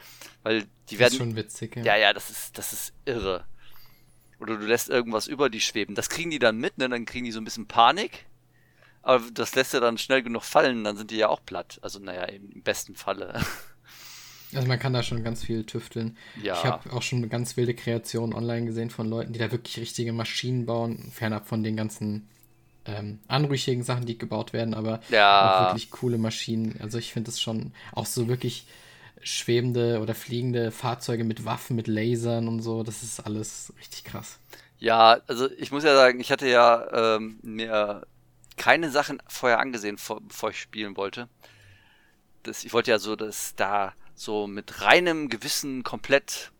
Weil die werden. Das ist schon witzig, ja. Ja, ja, das ist, das ist irre. Oder du lässt irgendwas über die schweben. Das kriegen die dann mit, ne? Dann kriegen die so ein bisschen Panik. Aber das lässt du dann schnell genug fallen, dann sind die ja auch platt. Also, naja, im besten Falle. Also man kann da schon ganz viel tüfteln. Ja. Ich habe auch schon ganz wilde Kreationen online gesehen von Leuten, die da wirklich richtige Maschinen bauen, fernab von den ganzen ähm, anrüchigen Sachen, die gebaut werden, aber ja. auch wirklich coole Maschinen. Also ich finde es schon auch so wirklich schwebende oder fliegende Fahrzeuge mit Waffen, mit Lasern und so. Das ist alles richtig krass. Ja, also ich muss ja sagen, ich hatte ja ähm, mir keine Sachen vorher angesehen, bevor ich spielen wollte. Das, ich wollte ja so, dass da so mit reinem Gewissen komplett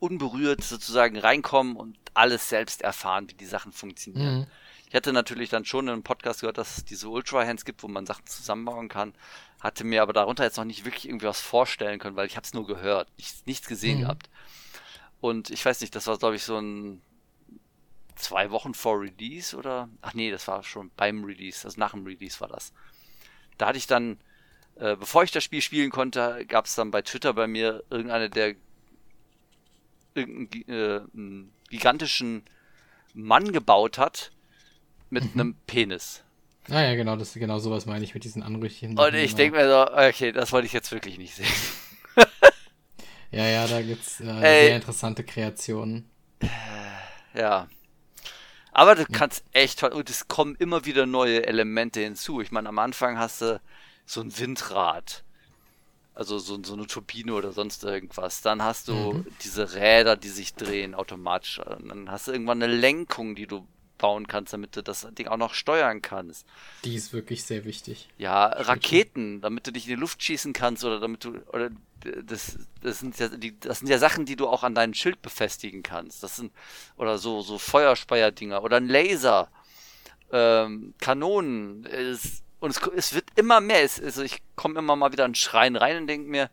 unberührt sozusagen reinkommen und alles selbst erfahren, wie die Sachen funktionieren. Mhm. Ich hatte natürlich dann schon in einem Podcast gehört, dass es diese Ultra Hands gibt, wo man Sachen zusammenbauen kann. Hatte mir aber darunter jetzt noch nicht wirklich irgendwie was vorstellen können, weil ich habe es nur gehört, nichts, nichts gesehen mhm. gehabt. Und ich weiß nicht, das war glaube ich so ein zwei Wochen vor Release oder ach nee, das war schon beim Release, also nach dem Release war das. Da hatte ich dann, äh, bevor ich das Spiel spielen konnte, gab es dann bei Twitter bei mir irgendeine der irgendeinen äh, gigantischen Mann gebaut hat mit mhm. einem Penis. Ah ja, genau, das genau sowas meine ich mit diesen Anrüchigen. Und ich denke mir so, okay, das wollte ich jetzt wirklich nicht sehen. ja, ja, da gibt's äh, sehr interessante Kreationen. Ja. Aber du kannst echt toll, und es kommen immer wieder neue Elemente hinzu. Ich meine, am Anfang hast du so ein Windrad. Also so, so eine Turbine oder sonst irgendwas. Dann hast du mhm. diese Räder, die sich drehen automatisch. Und dann hast du irgendwann eine Lenkung, die du bauen kannst, damit du das Ding auch noch steuern kannst. Die ist wirklich sehr wichtig. Ja, Raketen, damit du dich in die Luft schießen kannst oder damit du oder das, das sind ja die, das sind ja Sachen, die du auch an deinem Schild befestigen kannst. Das sind oder so so Feuerspeier-Dinger oder ein Laser, ähm, Kanonen. Es, und es, es wird immer mehr. Es, also ich komme immer mal wieder in Schrein rein und denke mir,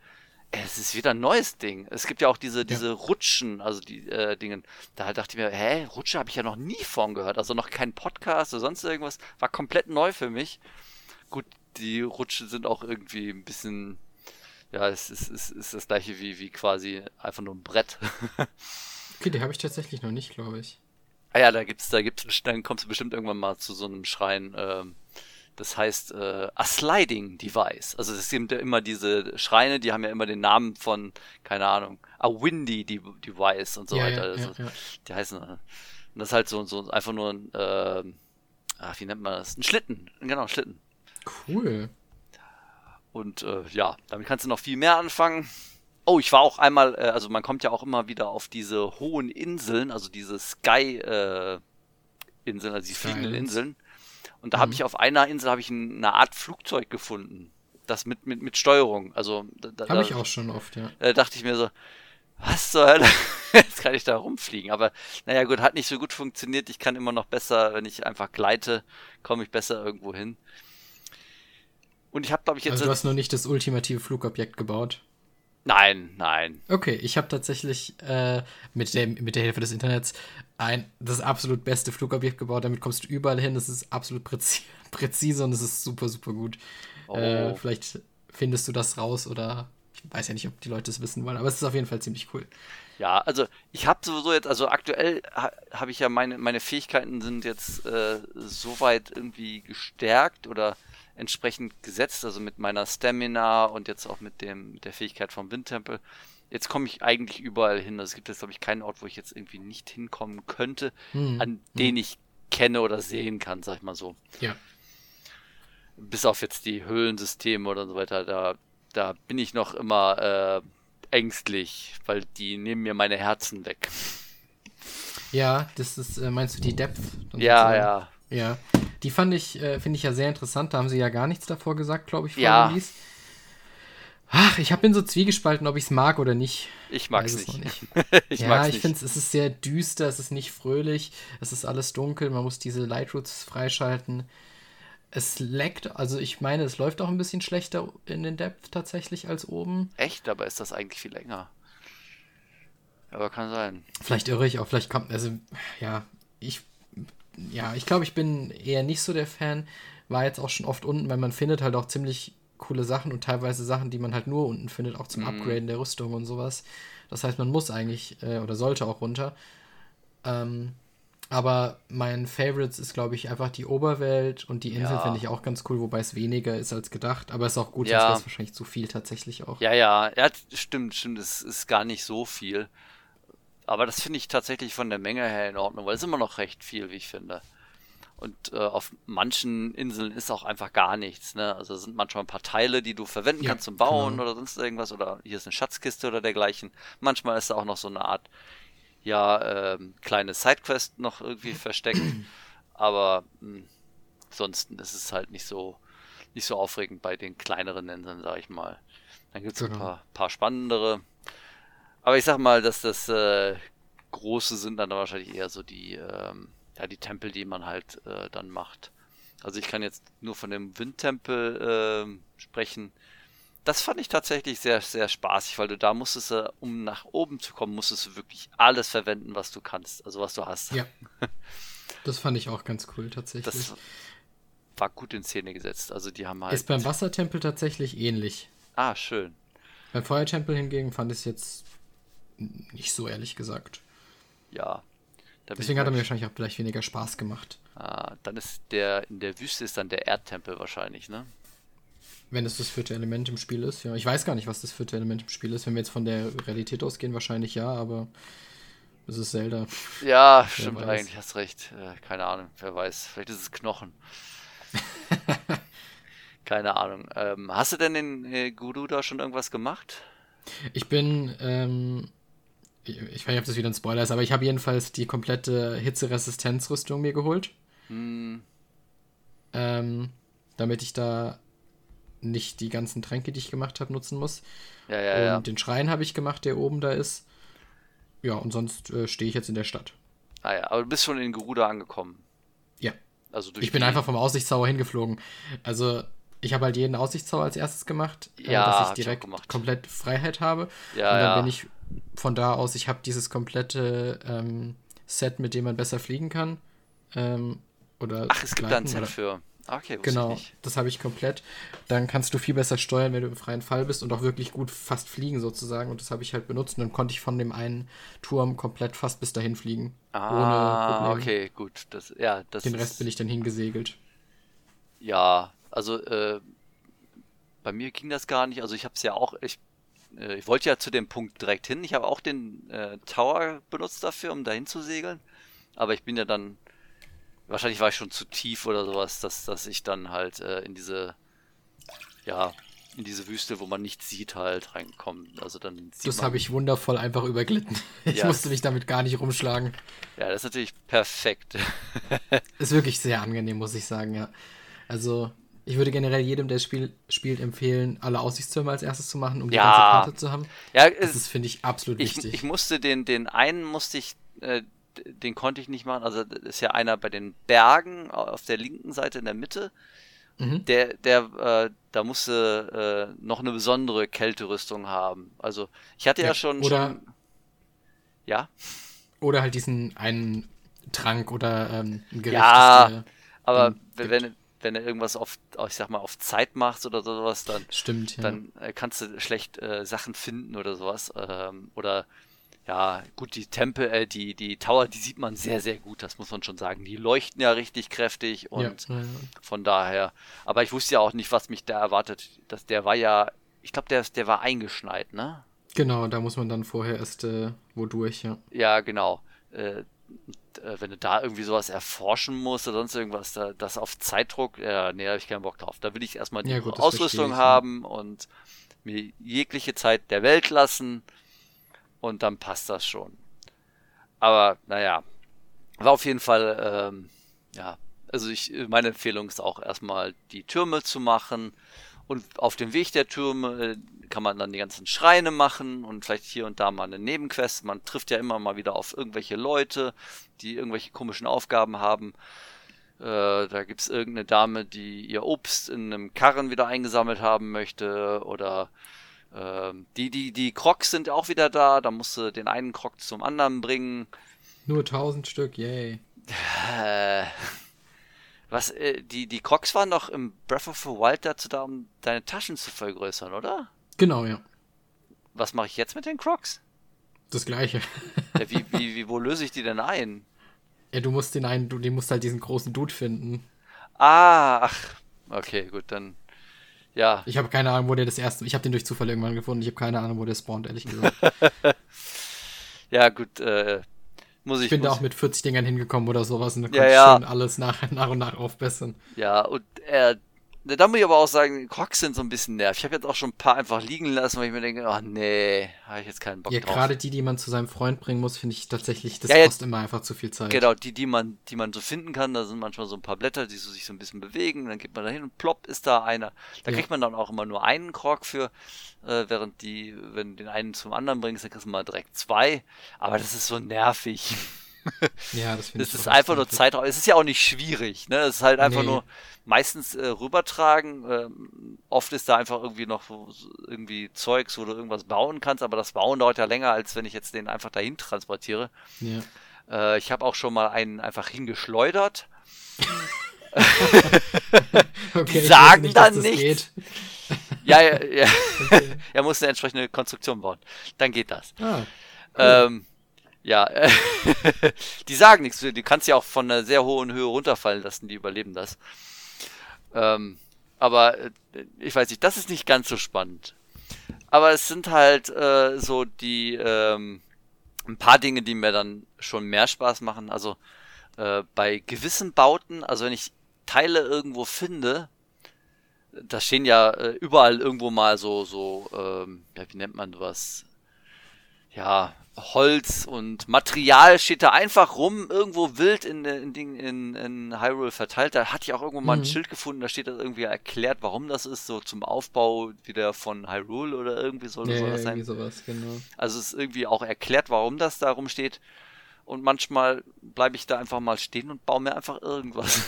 es ist wieder ein neues Ding. Es gibt ja auch diese, diese Rutschen, also die äh, Dingen. Da dachte ich mir, hä, Rutsche habe ich ja noch nie von gehört. Also noch kein Podcast oder sonst irgendwas. War komplett neu für mich. Gut, die Rutschen sind auch irgendwie ein bisschen, ja, es ist, es ist das gleiche wie, wie quasi einfach nur ein Brett. okay, die habe ich tatsächlich noch nicht, glaube ich. Ah ja, da gibt's, da gibt's, dann kommst du bestimmt irgendwann mal zu so einem Schrein, ähm, das heißt äh, a Sliding Device. Also es sind ja immer diese Schreine, die haben ja immer den Namen von, keine Ahnung, a Windy Device und so ja, weiter. Also, ja. Die heißen, und das ist halt so, so einfach nur ein, äh, ach, wie nennt man das? Ein Schlitten, genau, ein Schlitten. Cool. Und äh, ja, damit kannst du noch viel mehr anfangen. Oh, ich war auch einmal, äh, also man kommt ja auch immer wieder auf diese hohen Inseln, also diese Sky äh, Inseln, also die fliegenden Inseln. Und da mhm. habe ich auf einer Insel habe ich eine Art Flugzeug gefunden. Das mit, mit, mit Steuerung. Also da, habe ich auch schon oft, ja. Da dachte ich mir so, was zur Hölle? Jetzt kann ich da rumfliegen. Aber naja gut, hat nicht so gut funktioniert. Ich kann immer noch besser, wenn ich einfach gleite, komme ich besser irgendwo hin. Und ich habe, glaube ich, jetzt. Also du hast nur nicht das ultimative Flugobjekt gebaut. Nein, nein. Okay, ich habe tatsächlich äh, mit, der, mit der Hilfe des Internets ein das absolut beste Flugobjekt gebaut. Damit kommst du überall hin. Das ist absolut präzi präzise und es ist super, super gut. Oh. Äh, vielleicht findest du das raus oder ich weiß ja nicht, ob die Leute es wissen wollen, aber es ist auf jeden Fall ziemlich cool. Ja, also ich habe sowieso jetzt, also aktuell ha, habe ich ja meine, meine Fähigkeiten sind jetzt äh, soweit irgendwie gestärkt oder entsprechend gesetzt, also mit meiner Stamina und jetzt auch mit dem mit der Fähigkeit vom Windtempel. Jetzt komme ich eigentlich überall hin. Also es gibt jetzt, glaube ich, keinen Ort, wo ich jetzt irgendwie nicht hinkommen könnte, hm. an hm. den ich kenne oder sehen kann, sag ich mal so. Ja. Bis auf jetzt die Höhlensysteme oder so weiter, da, da bin ich noch immer äh, ängstlich, weil die nehmen mir meine Herzen weg. Ja, das ist, äh, meinst du die Depth? Ja, ja. Ja. Die fand ich, äh, finde ich ja sehr interessant. Da haben sie ja gar nichts davor gesagt, glaube ich, vor ja. Release. Ach, ich bin so zwiegespalten, ob ich es mag oder nicht. Ich mag es nicht. nicht. ich ja, ich finde es ist sehr düster, es ist nicht fröhlich, es ist alles dunkel, man muss diese Lightroots freischalten. Es leckt, also ich meine, es läuft auch ein bisschen schlechter in den Depth tatsächlich als oben. Echt? Aber ist das eigentlich viel länger? Aber kann sein. Vielleicht irre ich auch, vielleicht kommt, also, ja, ich ja, ich glaube, ich bin eher nicht so der Fan. War jetzt auch schon oft unten, weil man findet halt auch ziemlich coole Sachen und teilweise Sachen, die man halt nur unten findet, auch zum mhm. Upgraden der Rüstung und sowas. Das heißt, man muss eigentlich äh, oder sollte auch runter. Ähm, aber mein Favorites ist, glaube ich, einfach die Oberwelt und die Insel ja. finde ich auch ganz cool, wobei es weniger ist als gedacht. Aber es ist auch gut, ja. sonst wäre es wahrscheinlich zu viel tatsächlich auch. Ja, ja, ja, stimmt, stimmt. Es ist gar nicht so viel. Aber das finde ich tatsächlich von der Menge her in Ordnung, weil es immer noch recht viel, wie ich finde. Und äh, auf manchen Inseln ist auch einfach gar nichts. Ne? Also sind manchmal ein paar Teile, die du verwenden ja, kannst zum Bauen genau. oder sonst irgendwas. Oder hier ist eine Schatzkiste oder dergleichen. Manchmal ist da auch noch so eine Art, ja, äh, kleine Sidequest noch irgendwie versteckt. Aber mh, hm, ansonsten ist es halt nicht so, nicht so aufregend bei den kleineren Inseln, sag ich mal. Dann gibt es genau. ein paar, paar spannendere. Aber ich sag mal, dass das äh, große sind dann wahrscheinlich eher so die, ähm, ja, die Tempel, die man halt äh, dann macht. Also ich kann jetzt nur von dem Windtempel äh, sprechen. Das fand ich tatsächlich sehr, sehr spaßig, weil du da musstest, äh, um nach oben zu kommen, musstest du wirklich alles verwenden, was du kannst, also was du hast. Ja. Das fand ich auch ganz cool tatsächlich. Das war gut in Szene gesetzt. Also die haben halt. Ist beim Wassertempel tatsächlich ähnlich. Ah, schön. Beim Feuertempel hingegen fand ich es jetzt nicht so, ehrlich gesagt. Ja. Deswegen hat er mir wahrscheinlich auch vielleicht weniger Spaß gemacht. Ah, dann ist der in der Wüste ist dann der Erdtempel wahrscheinlich, ne? Wenn es das vierte Element im Spiel ist, ja. Ich weiß gar nicht, was das vierte Element im Spiel ist. Wenn wir jetzt von der Realität ausgehen, wahrscheinlich ja, aber es ist Zelda. Ja, wer stimmt weiß. eigentlich, hast recht. Äh, keine Ahnung, wer weiß. Vielleicht ist es Knochen. keine Ahnung. Ähm, hast du denn in äh, Guru da schon irgendwas gemacht? Ich bin, ähm, ich, ich weiß nicht, ob das wieder ein Spoiler ist, aber ich habe jedenfalls die komplette Hitzeresistenzrüstung mir geholt. Hm. Ähm, damit ich da nicht die ganzen Tränke, die ich gemacht habe, nutzen muss. Ja, ja, und ja. den Schrein habe ich gemacht, der oben da ist. Ja, und sonst äh, stehe ich jetzt in der Stadt. Ah ja, aber du bist schon in Geruda angekommen. Ja. Also ich bin einfach vom Aussichtszauer hingeflogen. Also ich habe halt jeden Aussichtszauer als erstes gemacht, äh, ja, dass ich direkt ich komplett Freiheit habe. Ja, und dann ja. bin ich von da aus, ich habe dieses komplette ähm, Set, mit dem man besser fliegen kann. Ähm, oder Ach, es gibt da ein Set für. Okay, genau, das habe ich komplett. Dann kannst du viel besser steuern, wenn du im freien Fall bist und auch wirklich gut fast fliegen sozusagen. Und das habe ich halt benutzt. Und dann konnte ich von dem einen Turm komplett fast bis dahin fliegen. Ah, okay, gut. Das, ja, das Den Rest bin ich dann hingesegelt. Ja, also äh, bei mir ging das gar nicht. Also ich habe es ja auch, ich, äh, ich wollte ja zu dem Punkt direkt hin. Ich habe auch den äh, Tower benutzt dafür, um dahin zu segeln. Aber ich bin ja dann wahrscheinlich war ich schon zu tief oder sowas, dass, dass ich dann halt äh, in diese, ja, in diese Wüste, wo man nichts sieht, halt reinkomme. Also dann Das habe ich wundervoll einfach überglitten. Ich ja. musste mich damit gar nicht rumschlagen. Ja, das ist natürlich perfekt. ist wirklich sehr angenehm, muss ich sagen, ja. Also, ich würde generell jedem, der das Spiel spielt, empfehlen, alle Aussichtstürme als erstes zu machen, um die ja. ganze Karte zu haben. Ja, das ist, finde ich, absolut ich, wichtig. Ich musste den, den einen musste ich äh, den konnte ich nicht machen. Also das ist ja einer bei den Bergen auf der linken Seite in der Mitte. Mhm. Der, der, äh, da musste äh, noch eine besondere Kälterüstung haben. Also ich hatte ja, ja schon, oder, schon, ja. Oder halt diesen einen Trank oder ähm, ein Gericht. Ja, aber wenn, wenn du irgendwas auf, ich sag mal, auf Zeit machst oder sowas, dann, Stimmt, ja. dann äh, kannst du schlecht äh, Sachen finden oder sowas. Ähm, oder ja, gut, die Tempel, äh, die, die Tower, die sieht man sehr, sehr gut, das muss man schon sagen. Die leuchten ja richtig kräftig und ja, von daher. Aber ich wusste ja auch nicht, was mich da erwartet. Das, der war ja, ich glaube, der, der war eingeschneit, ne? Genau, da muss man dann vorher erst äh, wodurch, ja. Ja, genau. Äh wenn du da irgendwie sowas erforschen musst oder sonst irgendwas, da, das auf Zeitdruck, ja, nee, da habe ich keinen Bock drauf. Da will ich erstmal die gut, Ausrüstung ich, haben und mir jegliche Zeit der Welt lassen und dann passt das schon. Aber naja, war auf jeden Fall, ähm, ja, also ich, meine Empfehlung ist auch erstmal die Türme zu machen und auf dem Weg der Türme äh, kann man dann die ganzen Schreine machen und vielleicht hier und da mal eine Nebenquest. Man trifft ja immer mal wieder auf irgendwelche Leute, die irgendwelche komischen Aufgaben haben. Äh, da gibt es irgendeine Dame, die ihr Obst in einem Karren wieder eingesammelt haben möchte oder ähm, die, die, die Crocs sind auch wieder da. Da musst du den einen Croc zum anderen bringen. Nur 1000 Stück, yay. Was, äh, die, die Crocs waren doch im Breath of the Wild dazu da, um deine Taschen zu vergrößern, oder? Genau, ja. Was mache ich jetzt mit den Crocs? Das gleiche. ja, wie, wie, wie, wo löse ich die denn ein? Ja, du musst den einen, du, den musst halt diesen großen Dude finden. Ah, ach, okay, gut, dann ja. Ich habe keine Ahnung, wo der das erste. Ich habe den durch Zufall irgendwann gefunden. Ich habe keine Ahnung, wo der spawnt, ehrlich gesagt. ja, gut. Äh, muss ich, ich bin da auch mit 40 Dingern hingekommen oder sowas und dann ja, ja. schön alles nach, nach und nach aufbessern. Ja, und er Da muss ich aber auch sagen, Crocs sind so ein bisschen nervig. Ich habe jetzt auch schon ein paar einfach liegen lassen, weil ich mir denke, ach nee, habe ich jetzt keinen Bock ja, drauf. Ja, gerade die, die man zu seinem Freund bringen muss, finde ich tatsächlich, das ja, kostet ja, immer einfach zu viel Zeit. Genau, die, die man, die man so finden kann, da sind manchmal so ein paar Blätter, die so sich so ein bisschen bewegen, dann geht man da hin und plopp ist da einer. Da kriegt man dann auch immer nur einen Krog für, äh, während die, wenn du den einen zum anderen bringst, dann kriegst du mal direkt zwei. Aber das ist so nervig. Ja, das finde ich. Das ist einfach nur Zeit. Es ist ja auch nicht schwierig, ne? Es ist halt einfach Nee. nur meistens äh, rübertragen. Ähm, oft ist da einfach irgendwie noch so, irgendwie Zeugs, wo du irgendwas bauen kannst, aber das Bauen dauert ja länger, als wenn ich jetzt den einfach dahin transportiere. Ja. Äh, ich habe auch schon mal einen einfach hingeschleudert. Okay, ich sagen nicht, dann nichts. geht. Ja, ja, ja. er muss eine entsprechende Konstruktion bauen. Dann geht das. Ah, Ähm, ja, die sagen nichts. Du kannst ja auch von einer sehr hohen Höhe runterfallen lassen, die überleben das. Ähm, aber äh, ich weiß nicht, das ist nicht ganz so spannend. Aber es sind halt äh, so die ähm, ein paar Dinge, die mir dann schon mehr Spaß machen. Also äh, bei gewissen Bauten, also wenn ich Teile irgendwo finde, da stehen ja äh, überall irgendwo mal so, so, ähm, wie nennt man sowas? Ja, Holz und Material steht da einfach rum, irgendwo wild in, in, in, in Hyrule verteilt. Da hatte ich auch irgendwo mal ein Mhm. Schild gefunden, da steht das irgendwie erklärt, warum das ist, so zum Aufbau wieder von Hyrule oder irgendwie soll, ja, soll das sein. sowas, genau. Also es ist irgendwie auch erklärt, warum das da rumsteht. Und manchmal bleibe ich da einfach mal stehen und baue mir einfach irgendwas.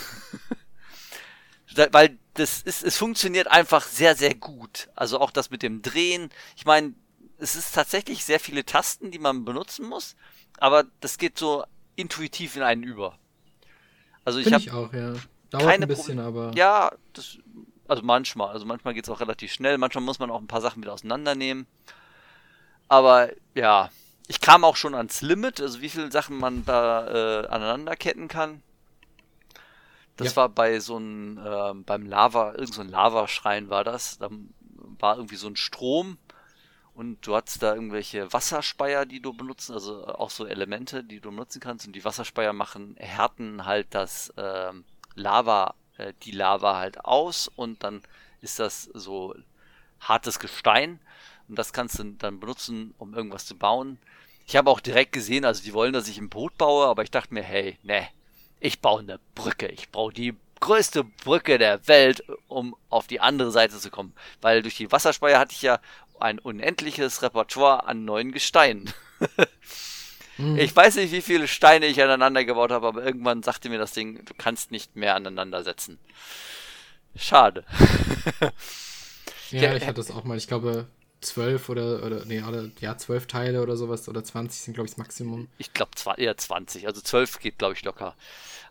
Weil das ist, es funktioniert einfach sehr, sehr gut. Also auch das mit dem Drehen. Ich meine, es ist tatsächlich sehr viele Tasten, die man benutzen muss, aber das geht so intuitiv in einen über. Also ich Finde habe ich auch, ja. Dauert keine ein bisschen, aber. ja, das, also manchmal, also manchmal geht es auch relativ schnell, manchmal muss man auch ein paar Sachen wieder auseinandernehmen. Aber ja, ich kam auch schon ans Limit, also wie viele Sachen man da äh, aneinanderketten kann. Das Ja. war bei so einem, ähm, beim Lava, irgend so ein Lavaschrein war das. Da war irgendwie so ein Strom und du hattest da irgendwelche Wasserspeier, die du benutzen, also auch so Elemente, die du benutzen kannst. Und die Wasserspeier machen, härten halt das ähm, Lava, äh, die Lava halt aus und dann ist das so hartes Gestein und das kannst du dann benutzen, um irgendwas zu bauen. Ich habe auch direkt gesehen, also die wollen, dass ich ein Boot baue, aber ich dachte mir, hey, ne, ich baue eine Brücke. Ich baue die größte Brücke der Welt, um auf die andere Seite zu kommen. Weil durch die Wasserspeier hatte ich ja ein unendliches Repertoire an neuen Gesteinen. Mhm. Ich weiß nicht, wie viele Steine ich aneinander gebaut habe, aber irgendwann sagte mir das Ding, du kannst nicht mehr aneinander setzen. Schade. Ja, Ja, ich äh, hatte das auch mal. Ich glaube, zwölf oder, oder, nee, oder, ja, zwölf Teile oder sowas oder 20 sind, glaube ich, das Maximum. Ich glaube eher 20. Also 12 geht, glaube ich, locker.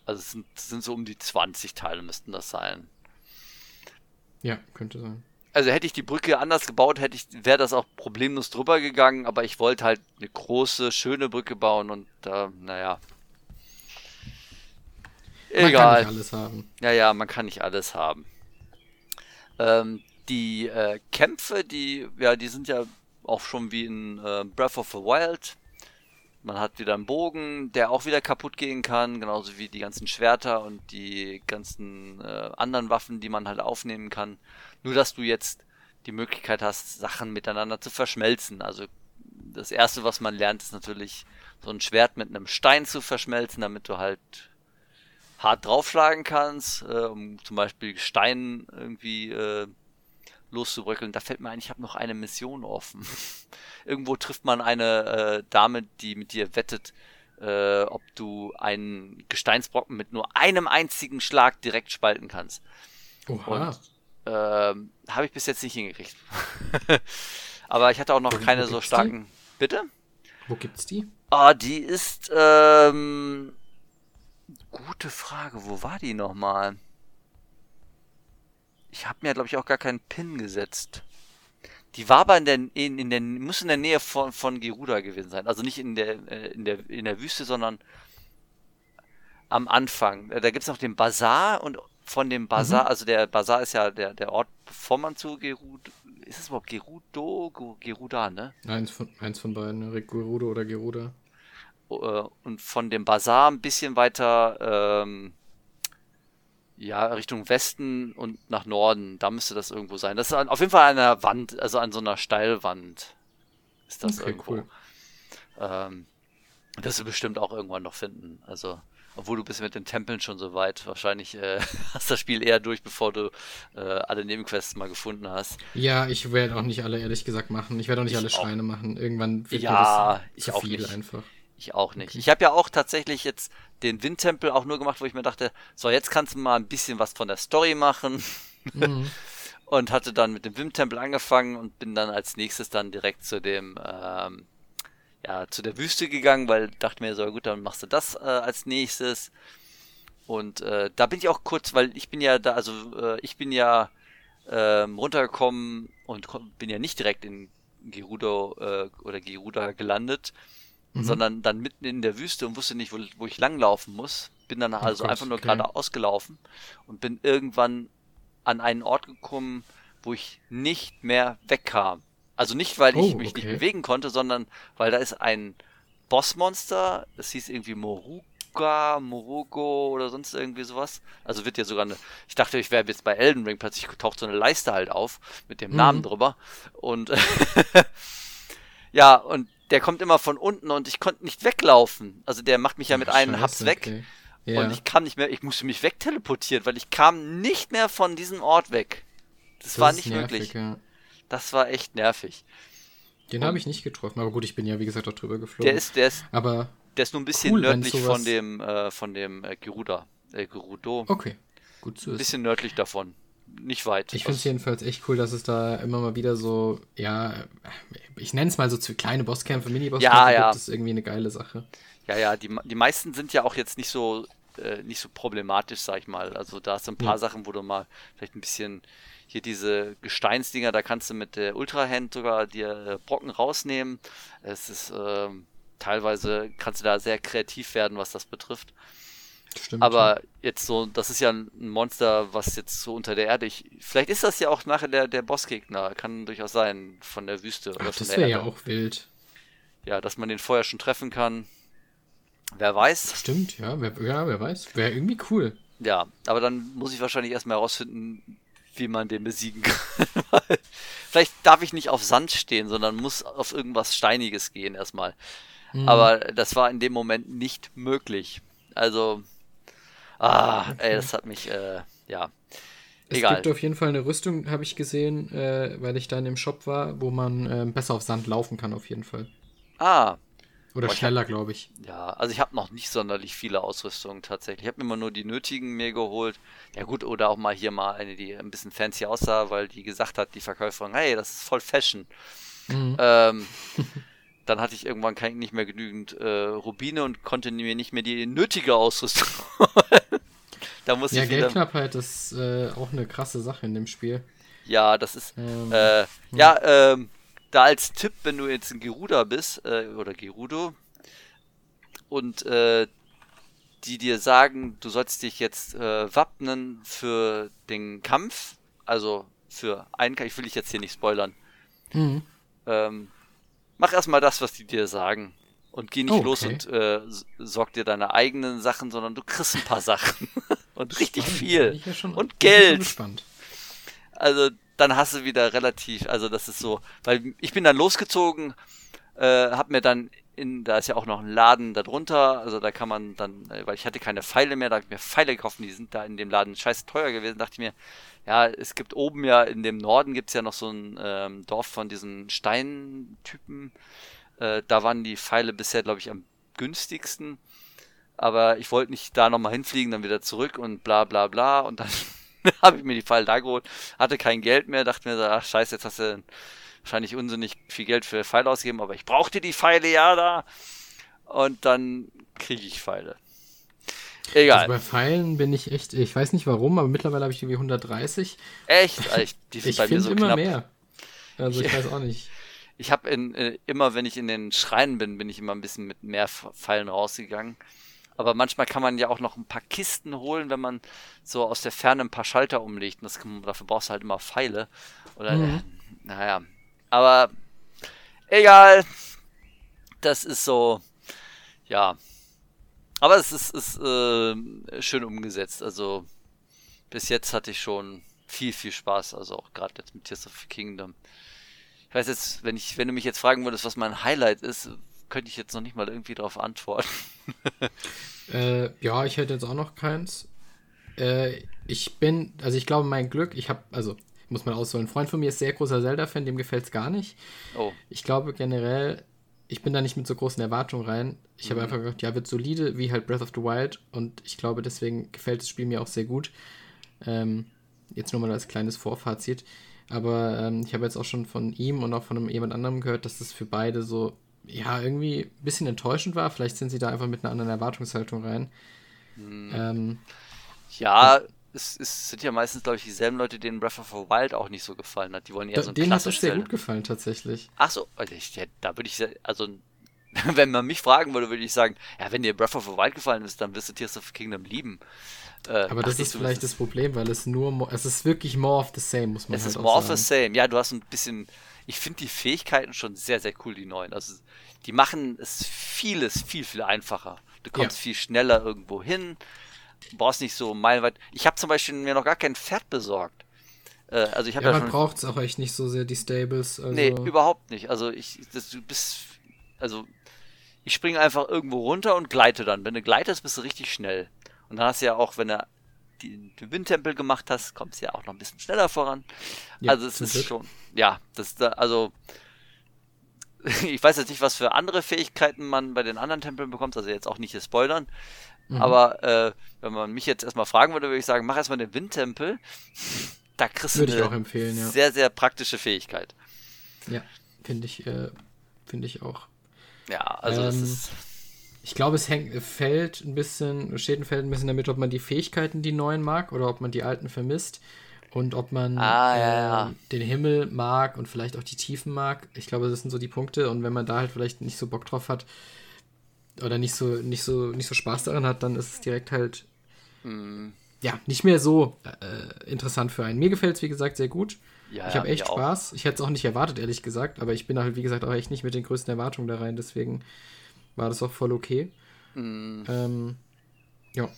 Also es sind, es sind so um die 20 Teile müssten das sein. Ja, könnte sein. Also hätte ich die Brücke anders gebaut, hätte ich, wäre das auch problemlos drüber gegangen, aber ich wollte halt eine große, schöne Brücke bauen und da, naja. Man kann Egal. nicht alles haben. Ja, ja, man kann nicht alles haben. Ähm, die äh, Kämpfe, die, ja, die sind ja auch schon wie in äh, Breath of the Wild. Man hat wieder einen Bogen, der auch wieder kaputt gehen kann, genauso wie die ganzen Schwerter und die ganzen äh, anderen Waffen, die man halt aufnehmen kann. Nur, dass du jetzt die Möglichkeit hast, Sachen miteinander zu verschmelzen. Also das erste, was man lernt, ist natürlich so ein Schwert mit einem Stein zu verschmelzen, damit du halt hart draufschlagen kannst, äh, um zum Beispiel Stein irgendwie äh, loszubröckeln. Da fällt mir ein, ich habe noch eine Mission offen. Irgendwo trifft man eine äh, Dame, die mit dir wettet, äh, ob du einen Gesteinsbrocken mit nur einem einzigen Schlag direkt spalten kannst. Oha. Und ähm, habe ich bis jetzt nicht hingekriegt. Aber ich hatte auch noch Wo- wo keine so gibt's die? starken. Bitte? Wo gibt's die? Ah, die ist, ähm, gute Frage. Wo war die nochmal? Ich habe mir, glaube ich, auch gar keinen Pin gesetzt. Die war aber in der, in, in der, muss in der Nähe von, von Geruda gewesen sein. Also nicht in der, äh, in der, in der Wüste, sondern am Anfang. Äh, Da gibt's noch den Bazar und von dem Bazar, also der Bazar ist ja der, der Ort, bevor man zu Gerud, ist es überhaupt Gerudo? Geruda, ne? Eins von, eins von beiden, ne? Gerudo oder Geruda. äh, und von dem Bazar ein bisschen weiter ähm, ja, Richtung Westen und nach Norden. Da müsste das irgendwo sein. Das ist auf jeden Fall an einer Wand, also an so einer Steilwand ist das okay, irgendwo. Cool. Ähm, das wir bestimmt auch irgendwann noch finden. Also, obwohl du bist mit den Tempeln schon so weit. Wahrscheinlich äh, hast das Spiel eher durch, bevor du äh, alle Nebenquests mal gefunden hast. Ja, ich werde auch nicht alle, ehrlich gesagt, machen. Ich werde auch nicht ich alle Schreine auch. machen. Irgendwann wird ja, mir das ich auch viel nicht. einfach. Ich auch nicht. Okay. Ich habe ja auch tatsächlich jetzt den Windtempel auch nur gemacht, wo ich mir dachte, so, jetzt kannst du mal ein bisschen was von der Story machen. Mhm. und hatte dann mit dem Windtempel angefangen und bin dann als nächstes dann direkt zu dem, ähm, ja, zu der Wüste gegangen, weil dachte mir so, gut, dann machst du das äh, als nächstes. Und äh, da bin ich auch kurz, weil ich bin ja da, also äh, ich bin ja ähm, runtergekommen und bin ja nicht direkt in Gerudo äh, oder Geruda gelandet, mhm. sondern dann mitten in der Wüste und wusste nicht, wo, wo ich langlaufen muss. Bin dann also oh einfach nur okay. gerade ausgelaufen und bin irgendwann an einen Ort gekommen, wo ich nicht mehr wegkam. Also nicht, weil ich oh, mich okay. nicht bewegen konnte, sondern weil da ist ein Bossmonster, das hieß irgendwie Moruga, Morugo oder sonst irgendwie sowas. Also wird ja sogar eine, ich dachte, ich wäre jetzt bei Elden Ring, plötzlich taucht so eine Leiste halt auf mit dem mhm. Namen drüber und ja, und der kommt immer von unten und ich konnte nicht weglaufen. Also der macht mich ja mit Ach, einem Haps weg. Okay. Ja. Und ich kam nicht mehr, ich musste mich wegteleportieren, weil ich kam nicht mehr von diesem Ort weg. Das, das war nicht nervig, möglich. Ja. Das war echt nervig. Den habe ich nicht getroffen, aber gut, ich bin ja wie gesagt auch drüber geflogen. Der ist, der ist, aber der ist nur ein bisschen cool, nördlich von dem, äh, von dem äh, Geruda, äh, Gerudo. Okay, gut zu Ein bisschen nördlich davon, nicht weit. Ich finde es jedenfalls echt cool, dass es da immer mal wieder so, ja, ich nenne es mal so kleine Bosskämpfe, Mini-Bosskämpfe ja, ja. Das ist irgendwie eine geile Sache. Ja, ja, die, die meisten sind ja auch jetzt nicht so, äh, nicht so problematisch, sag ich mal. Also da hast du ein paar ja. Sachen, wo du mal vielleicht ein bisschen hier diese Gesteinsdinger, da kannst du mit der Ultra-Hand sogar dir äh, Brocken rausnehmen. Es ist äh, teilweise kannst du da sehr kreativ werden, was das betrifft. Stimmt, Aber ja. jetzt so, das ist ja ein Monster, was jetzt so unter der Erde. Ich, vielleicht ist das ja auch nachher der, der Bossgegner. Kann durchaus sein, von der Wüste oder Ach, von das wäre ja auch wild. Ja, dass man den vorher schon treffen kann. Wer weiß. Stimmt, ja, wer, ja, wer weiß. Wäre irgendwie cool. Ja, aber dann muss ich wahrscheinlich erstmal herausfinden, wie man den besiegen kann. Vielleicht darf ich nicht auf Sand stehen, sondern muss auf irgendwas Steiniges gehen erstmal. Mhm. Aber das war in dem Moment nicht möglich. Also, ah, okay. ey, das hat mich, äh, ja. Egal. Es gibt auf jeden Fall eine Rüstung, habe ich gesehen, äh, weil ich da in dem Shop war, wo man äh, besser auf Sand laufen kann, auf jeden Fall. Ah, oder schneller, glaube ich. Ja, also ich habe noch nicht sonderlich viele Ausrüstungen tatsächlich. Ich habe immer nur die nötigen mir geholt. Ja gut, oder auch mal hier mal eine, die ein bisschen fancy aussah, weil die gesagt hat, die Verkäuferin, hey, das ist voll Fashion. Mhm. Ähm, dann hatte ich irgendwann kein, nicht mehr genügend äh, Rubine und konnte mir nicht mehr die nötige Ausrüstung da muss ja, ich Geldknappheit ist äh, auch eine krasse Sache in dem Spiel. Ja, das ist. Ähm, äh, ja, ähm, da als Tipp, wenn du jetzt ein Geruda bist, äh, oder Gerudo, und äh, die dir sagen, du sollst dich jetzt äh, wappnen für den Kampf, also für einen Kampf, ich will dich jetzt hier nicht spoilern. Mhm. Ähm, mach erstmal das, was die dir sagen. Und geh nicht oh, okay. los und äh, sorg dir deine eigenen Sachen, sondern du kriegst ein paar Sachen. und richtig Spannend. viel. Ja schon, und Geld. Also dann hast du wieder relativ, also das ist so, weil ich bin dann losgezogen, äh, hab mir dann in, da ist ja auch noch ein Laden darunter, also da kann man dann, äh, weil ich hatte keine Pfeile mehr, da habe ich mir Pfeile gekauft, die sind da in dem Laden scheiß teuer gewesen, dachte ich mir, ja, es gibt oben ja, in dem Norden gibt's ja noch so ein ähm, Dorf von diesen Steintypen, äh, da waren die Pfeile bisher, glaube ich, am günstigsten, aber ich wollte nicht da nochmal hinfliegen, dann wieder zurück und bla bla bla und dann habe ich mir die Pfeile da geholt, hatte kein Geld mehr, dachte mir, ach scheiße, jetzt hast du wahrscheinlich unsinnig viel Geld für Pfeile ausgegeben, aber ich brauchte die Pfeile ja da. Und dann kriege ich Pfeile. Egal. Also bei Pfeilen bin ich echt, ich weiß nicht warum, aber mittlerweile habe ich irgendwie 130. Echt? Also die sind ich bei mir so immer knapp. mehr. Also ich, ich weiß auch nicht. Ich habe äh, immer, wenn ich in den Schreinen bin, bin ich immer ein bisschen mit mehr Pfeilen rausgegangen. Aber manchmal kann man ja auch noch ein paar Kisten holen, wenn man so aus der Ferne ein paar Schalter umlegt. Und das kann, dafür brauchst du halt immer Pfeile. Oder, mhm. naja. Aber egal. Das ist so, ja. Aber es ist, ist äh, schön umgesetzt. Also, bis jetzt hatte ich schon viel, viel Spaß, also auch gerade jetzt mit Tears of Kingdom. Ich weiß jetzt, wenn ich, wenn du mich jetzt fragen würdest, was mein Highlight ist, könnte ich jetzt noch nicht mal irgendwie darauf antworten. äh, ja, ich hätte jetzt auch noch keins. Äh, ich bin, also ich glaube, mein Glück, ich habe, also muss man ausholen. Ein Freund von mir ist sehr großer Zelda-Fan, dem gefällt es gar nicht. Oh. Ich glaube generell, ich bin da nicht mit so großen Erwartungen rein. Ich mhm. habe einfach gedacht, ja, wird solide, wie halt Breath of the Wild. Und ich glaube, deswegen gefällt das Spiel mir auch sehr gut. Ähm, jetzt nur mal als kleines Vorfazit. Aber ähm, ich habe jetzt auch schon von ihm und auch von einem, jemand anderem gehört, dass das für beide so, ja, irgendwie ein bisschen enttäuschend war. Vielleicht sind sie da einfach mit einer anderen Erwartungshaltung rein. Mhm. Ähm, ja, es, es, sind ja meistens, glaube ich, dieselben Leute, denen Breath of the Wild auch nicht so gefallen hat. Die wollen eher da, so ein Denen hat es sehr gut gefallen, tatsächlich. Ach so, also ich, ja, da würde ich, also, wenn man mich fragen würde, würde ich sagen, ja, wenn dir Breath of the Wild gefallen ist, dann wirst du Tears of the Kingdom lieben. Äh, Aber das ist vielleicht das Problem, weil es nur, es ist wirklich more of the same, muss man es halt ist more of the same. Ja, du hast ein bisschen, ich finde die Fähigkeiten schon sehr, sehr cool, die neuen. Also, die machen es vieles viel, viel einfacher. Du kommst ja. viel schneller irgendwo hin. Du brauchst nicht so meilenweit. Ich habe zum Beispiel mir noch gar kein Pferd besorgt. Äh, also ich ja, ja man braucht es auch echt nicht so sehr, die Stables. Also nee, überhaupt nicht. Also ich, das, du bist, also ich springe einfach irgendwo runter und gleite dann. Wenn du gleitest, bist du richtig schnell. Und dann hast du ja auch, wenn du den Windtempel gemacht hast, kommst du ja auch noch ein bisschen schneller voran. Ja, also es ist Glück. schon, ja, das da, also ich weiß jetzt nicht, was für andere Fähigkeiten man bei den anderen Tempeln bekommt, also jetzt auch nicht hier spoilern. Mhm. Aber äh, wenn man mich jetzt erstmal fragen würde, würde ich sagen, mach erstmal den Windtempel. Da kriegst du eine empfehlen, ja. sehr, sehr praktische Fähigkeit. Ja, finde ich, äh, finde ich auch. Ja, also ähm, das ist. Ich glaube, es hängt, fällt ein bisschen, und fällt ein bisschen damit, ob man die Fähigkeiten, die neuen mag, oder ob man die alten vermisst. Und ob man ah, ja, ja. Äh, den Himmel mag und vielleicht auch die Tiefen mag. Ich glaube, das sind so die Punkte. Und wenn man da halt vielleicht nicht so Bock drauf hat, oder nicht so, nicht so, nicht so Spaß daran hat, dann ist es direkt halt mm. ja nicht mehr so äh, interessant für einen. Mir gefällt es, wie gesagt, sehr gut. Ja, ich habe echt Spaß. Auch. Ich hätte es auch nicht erwartet, ehrlich gesagt, aber ich bin halt, wie gesagt, auch echt nicht mit den größten Erwartungen da rein, deswegen war das auch voll okay. Mm. Ähm, ja.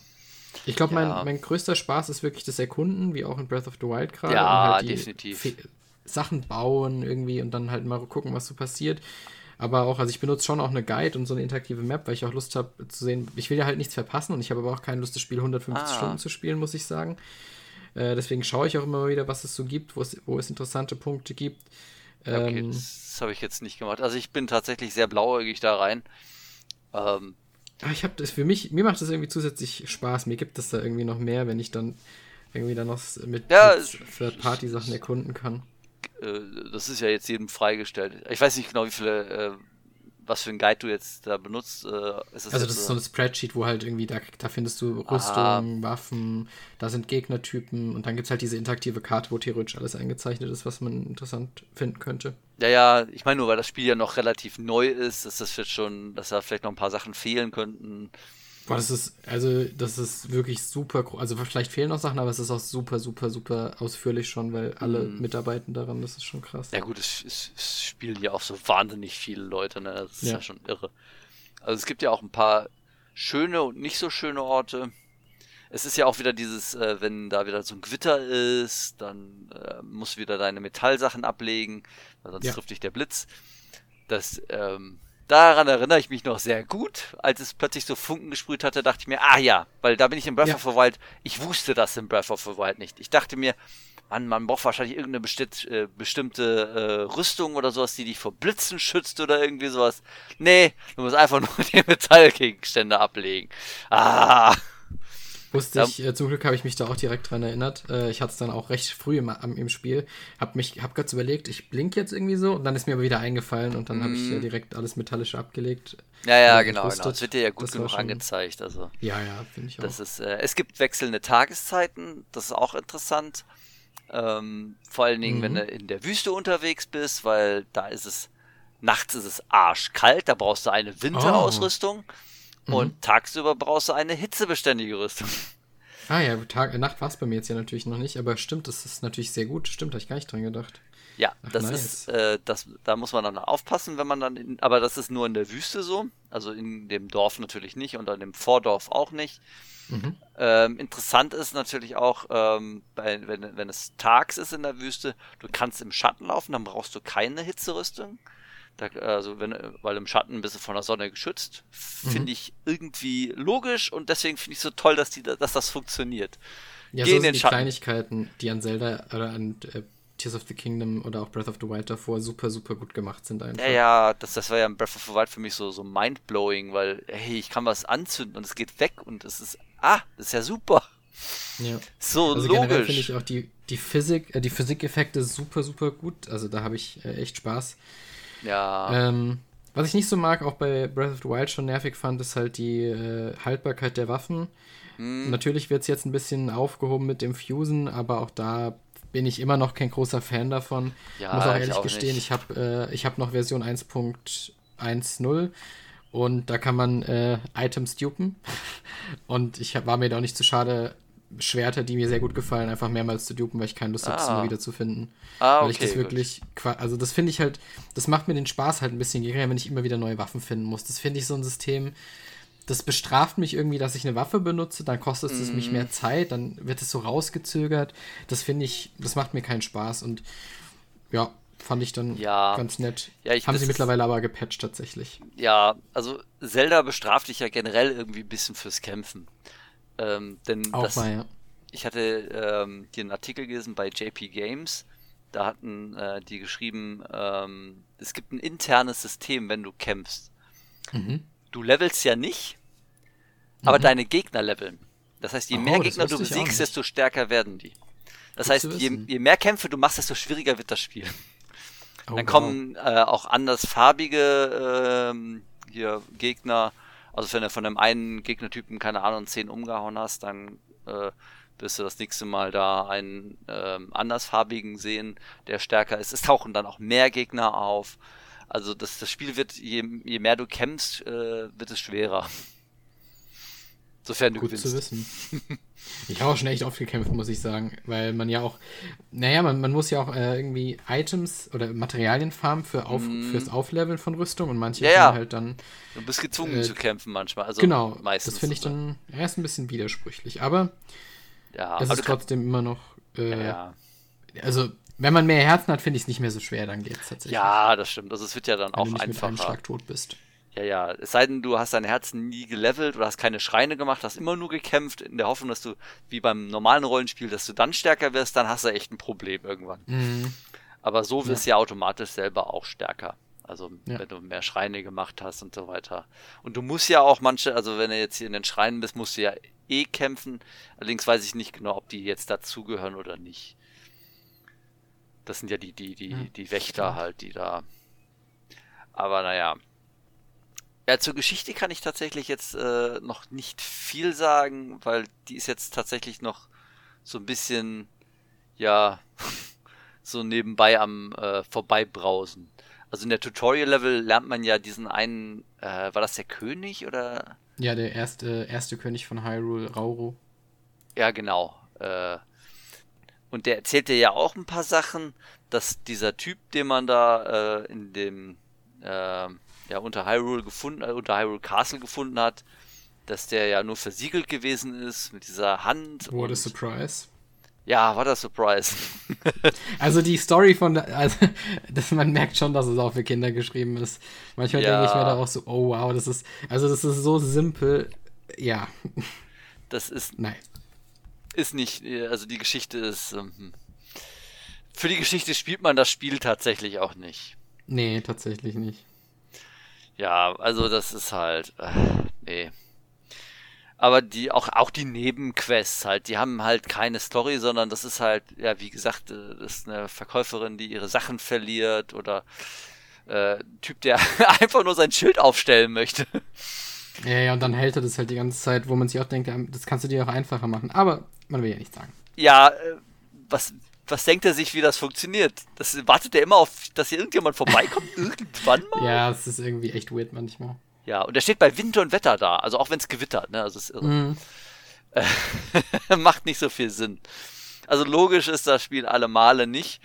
Ich glaube, ja. mein, mein größter Spaß ist wirklich das Erkunden, wie auch in Breath of the Wild gerade. Ja, halt definitiv. Fe Sachen bauen irgendwie und dann halt mal gucken, was so passiert. Aber auch, also ich benutze schon auch eine Guide und so eine interaktive Map, weil ich auch Lust habe zu sehen, ich will ja halt nichts verpassen und ich habe aber auch keine Lust, das Spiel 150 ah. Stunden zu spielen, muss ich sagen. Äh, deswegen schaue ich auch immer wieder, was es so gibt, wo es, interessante Punkte gibt. Ähm, okay, das habe ich jetzt nicht gemacht. Also ich bin tatsächlich sehr blauäugig da rein. Ähm, ah, ich habe das für mich, mir macht das irgendwie zusätzlich Spaß. Mir gibt es da irgendwie noch mehr, wenn ich dann irgendwie dann noch mit, ja, mit Third-Party-Sachen erkunden kann. Äh, das ist ja jetzt jedem freigestellt. Ich weiß nicht genau, wie viele, äh, was für ein Guide du jetzt da benutzt. Äh, das also das ist so ein Spreadsheet, wo halt irgendwie, da, da findest du Rüstung, ah. Waffen, da sind Gegnertypen und dann gibt es halt diese interaktive Karte, wo theoretisch alles eingezeichnet ist, was man interessant finden könnte. Ja, ja, ich meine nur, weil das Spiel ja noch relativ neu ist, dass das jetzt schon, dass da vielleicht noch ein paar Sachen fehlen könnten. Boah, das ist, also, das ist wirklich super, also vielleicht fehlen noch Sachen, aber es ist auch super, super, super ausführlich schon, weil alle mm. mitarbeiten daran, das ist schon krass. Ja gut, es, es, es spielen ja auch so wahnsinnig viele Leute, ne? Das ist ja. ja schon irre. Also es gibt ja auch ein paar schöne und nicht so schöne Orte. Es ist ja auch wieder dieses, äh, wenn da wieder so ein Gewitter ist, dann äh, musst du wieder deine Metallsachen ablegen, weil sonst ja. trifft dich der Blitz. Das, ähm, daran erinnere ich mich noch sehr gut. Als es plötzlich so Funken gesprüht hatte, dachte ich mir, ah ja, weil da bin ich in Breath ja. of the Wild. Ich wusste das in Breath of the Wild nicht. Ich dachte mir, man, man braucht wahrscheinlich irgendeine besti äh, bestimmte äh, Rüstung oder sowas, die dich vor Blitzen schützt oder irgendwie sowas. Nee, du musst einfach nur die Metallgegenstände ablegen. Ah. Wusste ich, äh, zum Glück habe ich mich da auch direkt dran erinnert. Äh, ich hatte es dann auch recht früh im, im Spiel. Hab mich, hab gerade überlegt, ich blink jetzt irgendwie so und dann ist mir aber wieder eingefallen und dann mm. habe ich ja mhm. direkt alles metallisch abgelegt. Ja, ja, genau, genau. Das wird dir ja gut genug schon, angezeigt. Also, ja, ja, finde ich auch. Das ist, äh, es gibt wechselnde Tageszeiten, das ist auch interessant. Ähm, vor allen Dingen, mhm. wenn du in der Wüste unterwegs bist, weil da ist es, nachts ist es arschkalt, da brauchst du eine Winterausrüstung. Oh. Und mhm. tagsüber brauchst du eine hitzebeständige Rüstung. Ah ja, Tag, Nacht war es bei mir jetzt ja natürlich noch nicht, aber stimmt, das ist natürlich sehr gut. Stimmt, habe ich gar nicht dran gedacht. Ja, Ach, das nice. ist, äh, das, da muss man dann aufpassen, wenn man dann, in, aber das ist nur in der Wüste so, also in dem Dorf natürlich nicht und in dem Vordorf auch nicht. Mhm. Ähm, interessant ist natürlich auch, ähm, bei, wenn, wenn es tags ist in der Wüste, du kannst im Schatten laufen, dann brauchst du keine Hitzerüstung. Da, also wenn, weil im Schatten bist du von der Sonne geschützt. Finde mhm. ich irgendwie logisch und deswegen finde ich so toll, dass, die, dass das funktioniert. Ja, Geh so sind die Schatten. Kleinigkeiten, die an Zelda oder an äh, Tears of the Kingdom oder auch Breath of the Wild davor super, super gut gemacht sind einfach. Ja, ja, das, das war ja in Breath of the Wild für mich so, so mindblowing, weil, hey, ich kann was anzünden und es geht weg und es ist, ah, das ist ja super. Ja. So also logisch. finde ich auch die, die Physik, äh, die Physikeffekte super, super gut. Also da habe ich äh, echt Spaß. Ja. Ähm, was ich nicht so mag, auch bei Breath of the Wild schon nervig fand, ist halt die äh, Haltbarkeit der Waffen. Hm. Natürlich wird es jetzt ein bisschen aufgehoben mit dem Fusen, aber auch da bin ich immer noch kein großer Fan davon. Ja, Muss auch ehrlich auch gestehen, nicht. ich habe äh, hab noch Version 1.10 und da kann man äh, Items dupen. Und ich hab, war mir da auch nicht zu schade, Schwerter, die mir sehr gut gefallen, einfach mehrmals zu dupen, weil ich keine Lust habe, ah. sie immer wieder zu finden. Ah, okay, weil ich das wirklich, also das finde ich halt, das macht mir den Spaß halt ein bisschen geringer, wenn ich immer wieder neue Waffen finden muss. Das finde ich so ein System, das bestraft mich irgendwie, dass ich eine Waffe benutze, dann kostet es mm. mich mehr Zeit, dann wird es so rausgezögert. Das finde ich, das macht mir keinen Spaß und ja, fand ich dann ja. ganz nett. Ja, ich, Haben sie mittlerweile aber gepatcht tatsächlich. Ja, also Zelda bestraft dich ja generell irgendwie ein bisschen fürs Kämpfen. Ähm, denn Auch das, mal, ja. ich hatte ähm, hier einen Artikel gelesen bei JP Games. Da hatten äh, die geschrieben, ähm, es gibt ein internes System, wenn du kämpfst. Mhm. Du levelst ja nicht, aber mhm. deine Gegner leveln. Das heißt, je oh, mehr Gegner du besiegst, desto stärker werden die. Das Gut heißt, je, je, mehr Kämpfe du machst, desto schwieriger wird das Spiel. Oh, Dann kommen äh, auch andersfarbige äh, hier Gegner. Also wenn du von einem einen Gegnertypen, keine Ahnung, zehn umgehauen hast, dann äh, wirst du das nächste Mal da einen ähm, andersfarbigen sehen, der stärker ist. Es tauchen dann auch mehr Gegner auf. Also das, das Spiel wird, je, je mehr du kämpfst, äh, wird es schwerer. Sofern du Gut gewinnst. zu wissen. Ich habe auch schon echt oft gekämpft, muss ich sagen, weil man ja auch, naja, man, man muss ja auch äh, irgendwie Items oder Materialien farmen für auf, mm. fürs Aufleveln von Rüstung und manche ja, ja. halt dann. Du bist gezwungen äh, zu kämpfen manchmal, also genau, meistens. Das finde ich dann erst ein bisschen widersprüchlich, aber ja, es ist trotzdem immer noch. Äh, ja, also wenn man mehr Herzen hat, finde ich es nicht mehr so schwer, dann geht es tatsächlich. Ja, das stimmt. Also es wird ja dann Wenn auch du nicht einfacher. Mit einem Schlag tot bist. Ja, ja. Es sei denn, du hast dein Herzen nie gelevelt oder hast keine Schreine gemacht, hast immer nur gekämpft, in der Hoffnung, dass du, wie beim normalen Rollenspiel, dass du dann stärker wirst, dann hast du echt ein Problem irgendwann. Mhm. Aber so wirst du ja. ja automatisch selber auch stärker. Also ja. wenn du mehr Schreine gemacht hast und so weiter. Und du musst ja auch manche, also wenn du jetzt hier in den Schreinen bist, musst du ja eh kämpfen. Allerdings weiß ich nicht genau, ob die jetzt dazugehören oder nicht. Das sind ja die, die, die, ja, die Wächter halt, die da. Aber naja. Ja, zur Geschichte kann ich tatsächlich jetzt äh, noch nicht viel sagen, weil die ist jetzt tatsächlich noch so ein bisschen, ja, so nebenbei am äh, Vorbeibrausen. Also in der Tutorial-Level lernt man ja diesen einen, äh, war das der König oder? Ja, der erste, erste König von Hyrule, Rauro. Ja, genau. Äh, und der erzählt dir ja auch ein paar Sachen, dass dieser Typ, den man da äh, in dem äh, ja unter Hyrule gefunden, äh, unter Hyrule Castle gefunden hat, dass der ja nur versiegelt gewesen ist mit dieser Hand. What a surprise. Ja, what a surprise. also die Story von, also das, man merkt schon, dass es auch für Kinder geschrieben ist. Manchmal ja. denke ich mir da auch so, oh wow, das ist, also das ist so simpel. Ja. Das ist. Nein ist nicht, also die Geschichte ist. Ähm, für die Geschichte spielt man das Spiel tatsächlich auch nicht. Nee, tatsächlich nicht. Ja, also das ist halt. Äh, nee. Aber die, auch, auch die Nebenquests halt, die haben halt keine Story, sondern das ist halt, ja, wie gesagt, äh, das ist eine Verkäuferin, die ihre Sachen verliert oder äh, ein Typ, der einfach nur sein Schild aufstellen möchte. Ja, ja, und dann hält er das halt die ganze Zeit, wo man sich auch denkt, das kannst du dir auch einfacher machen. Aber man will ja nichts sagen. Ja, äh, was, was denkt er sich, wie das funktioniert? Das wartet er immer auf, dass hier irgendjemand vorbeikommt, irgendwann mal? Ja, es ist irgendwie echt weird manchmal. Ja, und er steht bei Wind und Wetter da, also auch wenn es gewittert, ne? Also ist irre. Mm. Macht nicht so viel Sinn. Also logisch ist das Spiel alle Male nicht.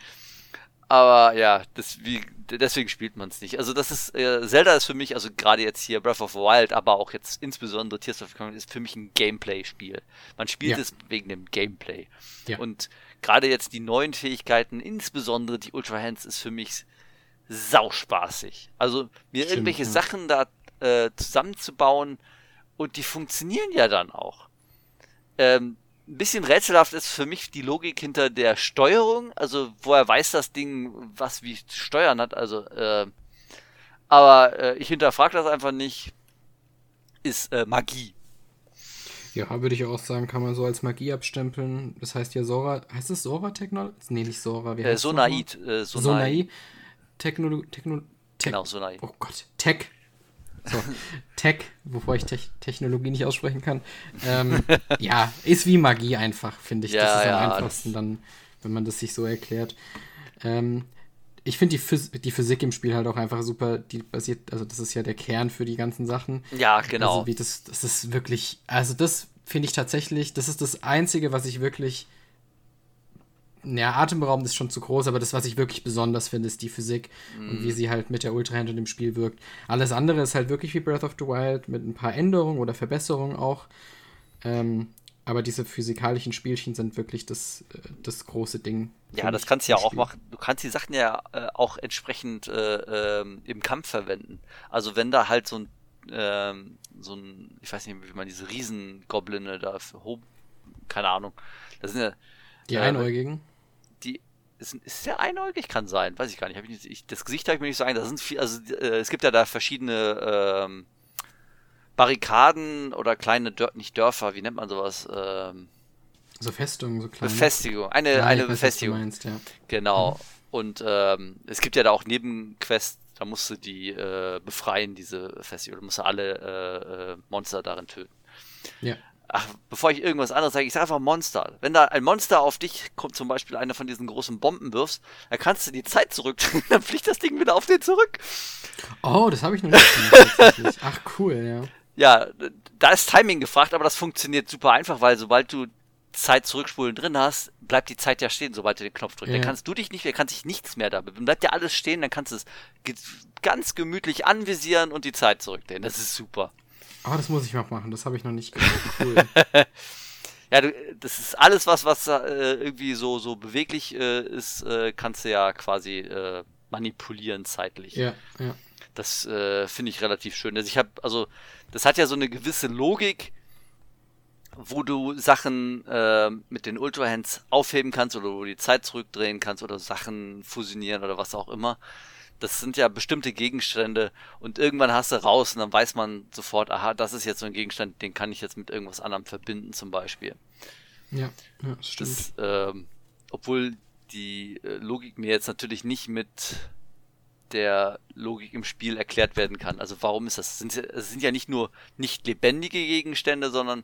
Aber ja, das, wie, deswegen spielt man es nicht. Also das ist, äh, Zelda ist für mich, also gerade jetzt hier Breath of the Wild, aber auch jetzt insbesondere Tears of the Kingdom, ist für mich ein Gameplay-Spiel. Man spielt ja. es wegen dem Gameplay. Ja. Und gerade jetzt die neuen Fähigkeiten, insbesondere die Ultra Hands, ist für mich sauspaßig. Also mir Stimmt, irgendwelche ja. Sachen da äh, zusammenzubauen und die funktionieren ja dann auch. Ähm, ein bisschen rätselhaft ist für mich die Logik hinter der Steuerung. Also, woher weiß das Ding, was wie steuern hat. Also, äh, aber äh, ich hinterfrage das einfach nicht. Ist äh, Magie. Ja, würde ich auch sagen, kann man so als Magie abstempeln. Das heißt ja Sora. Heißt es Sora Technologie? Nee, nicht Sora. Wie äh, heißt äh, Sonaid. Äh, Sonai. Sonai. Technologie. Techno Tech genau, Sonai. Oh Gott. Tech. So, Tech, wovor ich Te Technologie nicht aussprechen kann. Ähm, ja, ist wie Magie einfach, finde ich. Ja, das ist ja, am einfachsten dann, wenn man das sich so erklärt. Ähm, ich finde die, Phys die Physik im Spiel halt auch einfach super. Die basiert, also das ist ja der Kern für die ganzen Sachen. Ja, genau. Also das, das ist wirklich, also das finde ich tatsächlich, das ist das Einzige, was ich wirklich ja, atemberaubend ist schon zu groß, aber das, was ich wirklich besonders finde, ist die Physik mm. und wie mhm. sie halt mit der Ultra-Hand in dem Spiel wirkt. Alles andere ist halt wirklich wie Breath of the Wild mit ein paar Änderungen oder Verbesserungen auch. Ähm, aber diese physikalischen Spielchen sind wirklich das, äh, das große Ding. Ja, das kannst du ja auch machen. Du kannst die Sachen ja äh, auch entsprechend äh, ähm, im Kampf verwenden. Also wenn da halt so ein, ähm, so ein, ich weiß nicht, wie man diese Riesengobline da für, keine Ahnung. Das sind ja. Die Einäugigen? ist, ist der einäugig? Kann sein, weiß ich gar nicht. ich nicht ich, das Gesicht habe ich mir nicht so ein. Da sind viel, also äh, es gibt ja da verschiedene ähm, Barrikaden oder kleine Dör nicht Dörfer, wie nennt man sowas? Ähm, so Festungen, so kleine. Befestigung, eine, ja, eine Befestigung. Meinst, ja. Genau. Mhm. Und ähm, es gibt ja da auch Nebenquests, da musst du die äh, befreien, diese Festival. Da musst du alle äh, äh Monster darin töten. Ja ach, bevor ich irgendwas anderes sage, ich sage einfach Monster. Wenn da ein Monster auf dich kommt, zum Beispiel einer von diesen großen Bomben wirfst, dann kannst du die Zeit zurück, dann fliegt das Ding wieder auf den zurück. Oh, das habe ich noch nicht gesehen. Ach, cool, ja. Ja, da ist Timing gefragt, aber das funktioniert super einfach, weil sobald du Zeit zurückspulen drin hast, bleibt die Zeit ja stehen, sobald du den Knopf drückst. Ja. Dann kannst du dich nicht mehr, kann sich nichts mehr da Dann bleibt ja alles stehen, dann kannst du es ganz gemütlich anvisieren und die Zeit zurückdrehen. Das ist super. Ah, das muss ich noch machen. Das habe ich noch nicht gemacht. Cool. ja, du, das ist alles, was, was äh, irgendwie so, so beweglich äh, ist, äh, kannst du ja quasi äh, manipulieren zeitlich. Ja, ja. Das äh, finde ich relativ schön. Also ich habe, also, das hat ja so eine gewisse Logik, wo du Sachen äh, mit den Ultra Hands aufheben kannst oder wo du die Zeit zurückdrehen kannst oder Sachen fusionieren oder was auch immer das sind ja bestimmte Gegenstände und irgendwann hast du raus und dann weiß man sofort, aha, das ist jetzt so ein Gegenstand, den kann ich jetzt mit irgendwas anderem verbinden, zum Beispiel. Ja, ja das stimmt. Das, ähm, obwohl die äh, Logik mir jetzt natürlich nicht mit der Logik im Spiel erklärt werden kann. Also warum ist das? Es sind ja nicht nur nicht lebendige Gegenstände, sondern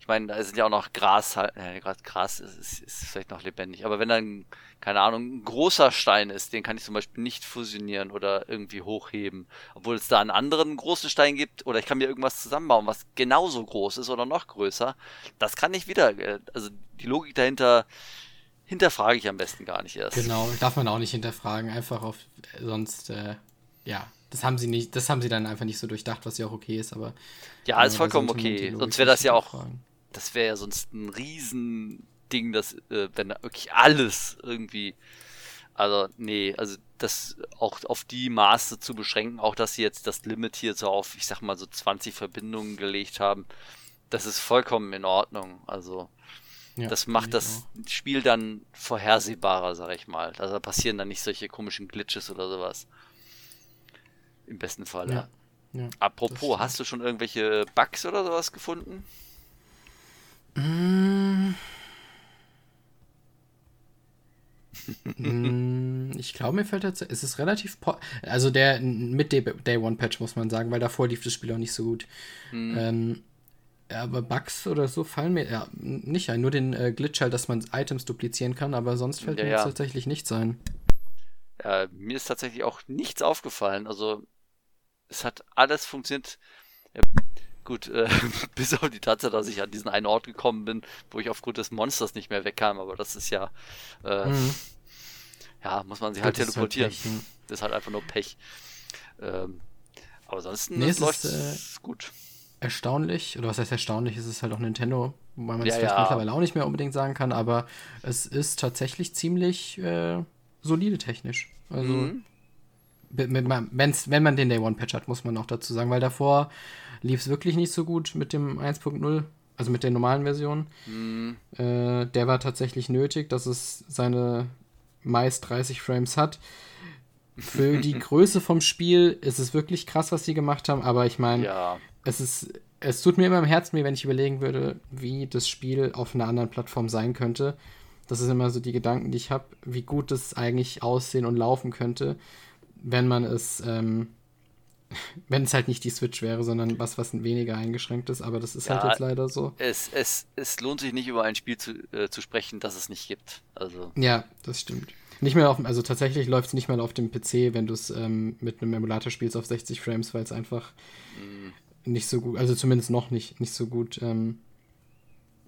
ich meine, da sind ja auch noch Gras, halt, äh, Gras ist, ist, ist, vielleicht noch lebendig, aber wenn dann, keine Ahnung, ein großer Stein ist, den kann ich zum Beispiel nicht fusionieren oder irgendwie hochheben, obwohl es da einen anderen großen Stein gibt oder ich kann mir irgendwas zusammenbauen, was genauso groß ist oder noch größer, das kann ich wieder, äh, also die Logik dahinter hinterfrage ich am besten gar nicht erst. Genau, darf man auch nicht hinterfragen, einfach auf, sonst, äh, ja, das haben sie nicht, das haben sie dann einfach nicht so durchdacht, was ja auch okay ist, aber. Ja, ist vollkommen okay. Sonst wäre das ja auch, das wäre ja sonst ein Riesending, dass, äh, wenn da wirklich alles irgendwie. Also, nee, also das auch auf die Maße zu beschränken, auch dass sie jetzt das Limit hier so auf, ich sag mal, so 20 Verbindungen gelegt haben, das ist vollkommen in Ordnung. Also, ja, das macht das auch. Spiel dann vorhersehbarer, sag ich mal. Also passieren dann nicht solche komischen Glitches oder sowas. Im besten Fall. Ja. ja Apropos, hast du schon irgendwelche Bugs oder sowas gefunden? Mm. ich glaube, mir fällt jetzt, es ist relativ, also der mit Day, Day One Patch muss man sagen, weil davor lief das Spiel auch nicht so gut. Mhm. Ähm, aber Bugs oder so fallen mir ja, nicht ein, nur den äh, Glitch halt, dass man Items duplizieren kann, aber sonst fällt ja, mir ja. tatsächlich nichts ein. Ja, mir ist tatsächlich auch nichts aufgefallen. Also es hat alles funktioniert Gut, äh, bis auf die Tatsache, dass ich an diesen einen Ort gekommen bin, wo ich aufgrund des Monsters nicht mehr wegkam, aber das ist ja, äh, mhm. ja, muss man sich halt das teleportieren. Halt Pech, ja. Das ist halt einfach nur Pech. Ähm, aber ansonsten nee, läuft es äh, gut. Erstaunlich, oder was heißt erstaunlich, es ist halt auch Nintendo, wobei man es ja, vielleicht ja. mittlerweile auch nicht mehr unbedingt sagen kann, aber es ist tatsächlich ziemlich äh, solide technisch. Also, mhm. wenn man den Day One Patch hat, muss man auch dazu sagen, weil davor lief es wirklich nicht so gut mit dem 1.0, also mit der normalen Version. Mhm. Äh, der war tatsächlich nötig, dass es seine meist 30 Frames hat. Für die Größe vom Spiel ist es wirklich krass, was sie gemacht haben, aber ich meine, ja. Es ist, es tut mir immer im Herzen weh, wenn ich überlegen würde, wie das Spiel auf einer anderen Plattform sein könnte. Das ist immer so die Gedanken, die ich habe, wie gut es eigentlich aussehen und laufen könnte, wenn man es, ähm, wenn es halt nicht die Switch wäre, sondern was, was weniger eingeschränkt ist, aber das ist halt ja, halt jetzt leider so. Es, es, es lohnt sich nicht über ein Spiel zu, äh, zu sprechen, das es nicht gibt. Also. Ja, das stimmt. Nicht mehr auf, also tatsächlich läuft es nicht mal auf dem PC, wenn du es ähm, mit einem Emulator spielst auf 60 Frames, weil es einfach mm. Nicht so gut, also zumindest noch nicht, nicht so gut, ähm,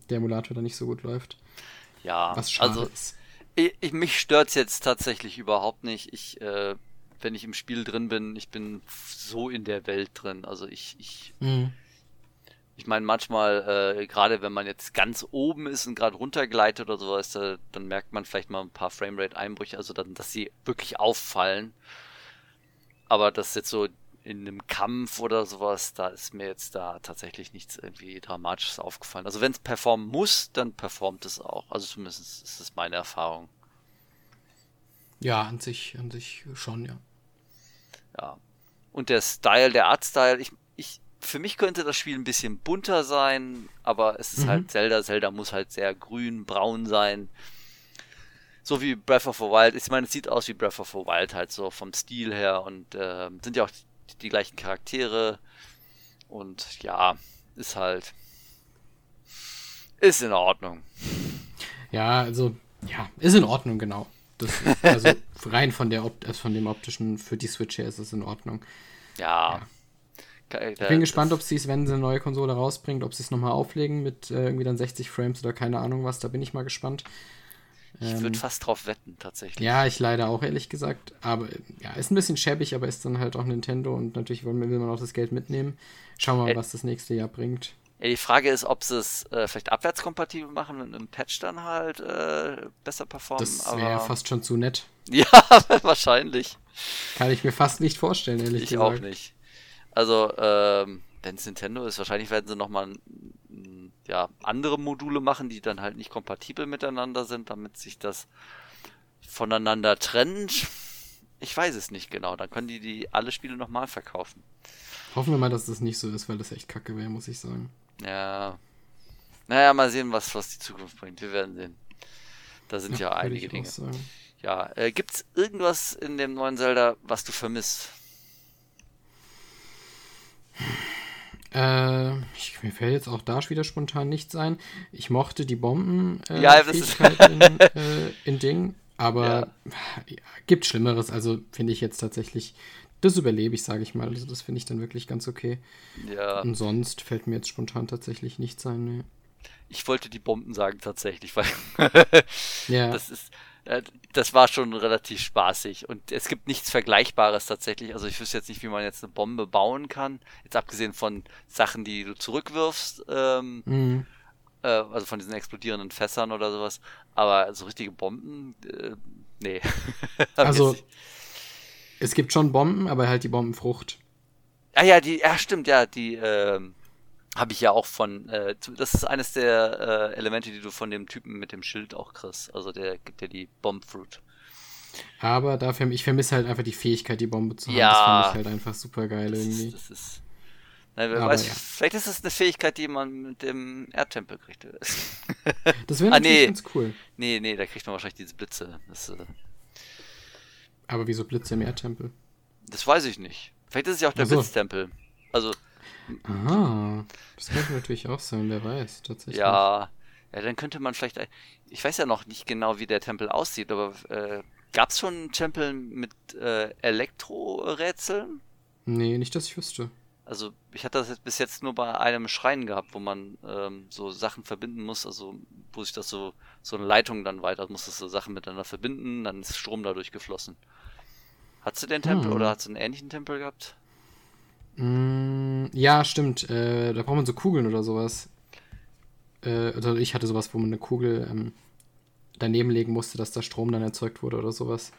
der Emulator da nicht so gut läuft. Ja, was schade also, ist. Ich, ich, mich stört es jetzt tatsächlich überhaupt nicht. Ich, äh, wenn ich im Spiel drin bin, ich bin so in der Welt drin. Also ich, ich, mhm. Ich meine, manchmal, äh, gerade wenn man jetzt ganz oben ist und gerade runtergleitet oder sowas, da, dann merkt man vielleicht mal ein paar Framerate-Einbrüche, also dann, dass sie wirklich auffallen. Aber das jetzt so in einem Kampf oder sowas, da ist mir jetzt da tatsächlich nichts irgendwie Dramatisches aufgefallen. Also wenn es performen muss, dann performt es auch. Also zumindest ist das meine Erfahrung. Ja, an sich, an sich schon, ja. Ja. Und der Style, der Artstyle, ich, ich, für mich könnte das Spiel ein bisschen bunter sein, aber es ist mhm. halt Zelda. Zelda muss halt sehr grün, braun sein. So wie Breath of the Wild. Ich meine, es sieht aus wie Breath of the Wild halt so vom Stil her und äh, sind ja auch die, gleichen Charaktere. Und ja, ist halt. Ist in Ordnung. Ja, also, ja, ist in Ordnung, genau. Das, also rein von, der, also von dem optischen für die Switch her ist es in Ordnung. ja. ja. Ich bin gespannt, ob sie es, wenn sie eine neue Konsole rausbringt, ob sie es nochmal auflegen mit äh, irgendwie dann 60 Frames oder keine Ahnung was. Da bin ich mal gespannt. Ich ähm, würde fast drauf wetten, tatsächlich. Ja, ich leider auch, ehrlich gesagt. Aber ja, ist ein bisschen schäbig, aber ist dann halt auch Nintendo und natürlich will man auch das Geld mitnehmen. Schauen wir mal, äh, was das nächste Jahr bringt. Ja, die Frage ist, ob sie es äh, vielleicht abwärtskompatibel machen und im Patch dann halt äh, besser performen. Das wäre aber... fast schon zu nett. Ja, wahrscheinlich. Kann ich mir fast nicht vorstellen, ehrlich ich gesagt. Ich auch nicht. Also, ähm, wenn es Nintendo ist, wahrscheinlich werden sie nochmal ja, andere Module machen, die dann halt nicht kompatibel miteinander sind, damit sich das voneinander trennt. Ich weiß es nicht genau. Dann können die, die alle Spiele nochmal verkaufen. Hoffen wir mal, dass das nicht so ist, weil das echt kacke wäre, muss ich sagen. Ja. Naja, mal sehen, was, was die Zukunft bringt. Wir werden sehen. Da sind ja, ja einige Dinge. Ja, äh, gibt's irgendwas in dem neuen Zelda, was du vermisst? Äh, ich, mir fällt jetzt auch da wieder spontan nichts ein. Ich mochte die Bomben äh, ja, in, äh, in Ding, aber ja. Ja, gibt Schlimmeres. Also finde ich jetzt tatsächlich, das überlebe ich, sage ich mal. Also das finde ich dann wirklich ganz okay. Ja. Und sonst fällt mir jetzt spontan tatsächlich nichts ein. Nee. Ich wollte die Bomben sagen tatsächlich, weil ja. das ist das war schon relativ spaßig. Und es gibt nichts Vergleichbares tatsächlich. Also ich wüsste jetzt nicht, wie man jetzt eine Bombe bauen kann. Jetzt abgesehen von Sachen, die du zurückwirfst. Ähm, mhm. äh, also von diesen explodierenden Fässern oder sowas. Aber so richtige Bomben, äh, nee. also es gibt schon Bomben, aber halt die Bombenfrucht. Ah ja, die, ja stimmt, ja, die, ähm, habe ich ja auch von, äh, das ist eines der äh, Elemente, die du von dem Typen mit dem Schild auch kriegst. Also der gibt dir die Bombfruit. Aber dafür, ich vermisse halt einfach die Fähigkeit, die Bombe zu haben. Ja, das fand ich halt einfach super geil irgendwie. Das ist, das ist na, wer weiß, ja. vielleicht ist es eine Fähigkeit, die man mit dem Erdtempel kriegt. das wäre ah, natürlich nee. ganz cool. Nee, nee, da kriegt man wahrscheinlich diese Blitze. Das, äh... Aber wieso Blitze im Erdtempel? Das weiß ich nicht. Vielleicht ist es ja auch der so. Blitztempel. Also Aha, das könnte natürlich auch sein, wer weiß, tatsächlich. Ja, ja, dann könnte man vielleicht, ich weiß ja noch nicht genau, wie der Tempel aussieht, aber äh, gab es schon einen Tempel mit äh, Elektrorätseln? Nee, nicht, dass ich wüsste. Also ich hatte das jetzt bis jetzt nur bei einem Schrein gehabt, wo man ähm, so Sachen verbinden muss, also wo sich das so, so eine Leitung dann weiter, muss das so Sachen miteinander verbinden, dann ist Strom dadurch geflossen. Hattest du den Tempel Hm. oder hast du einen ähnlichen Tempel gehabt? Mm, ja, stimmt. Äh, da braucht man so Kugeln oder sowas. Äh, also ich hatte sowas, wo man eine Kugel ähm, daneben legen musste, dass da Strom dann erzeugt wurde oder sowas.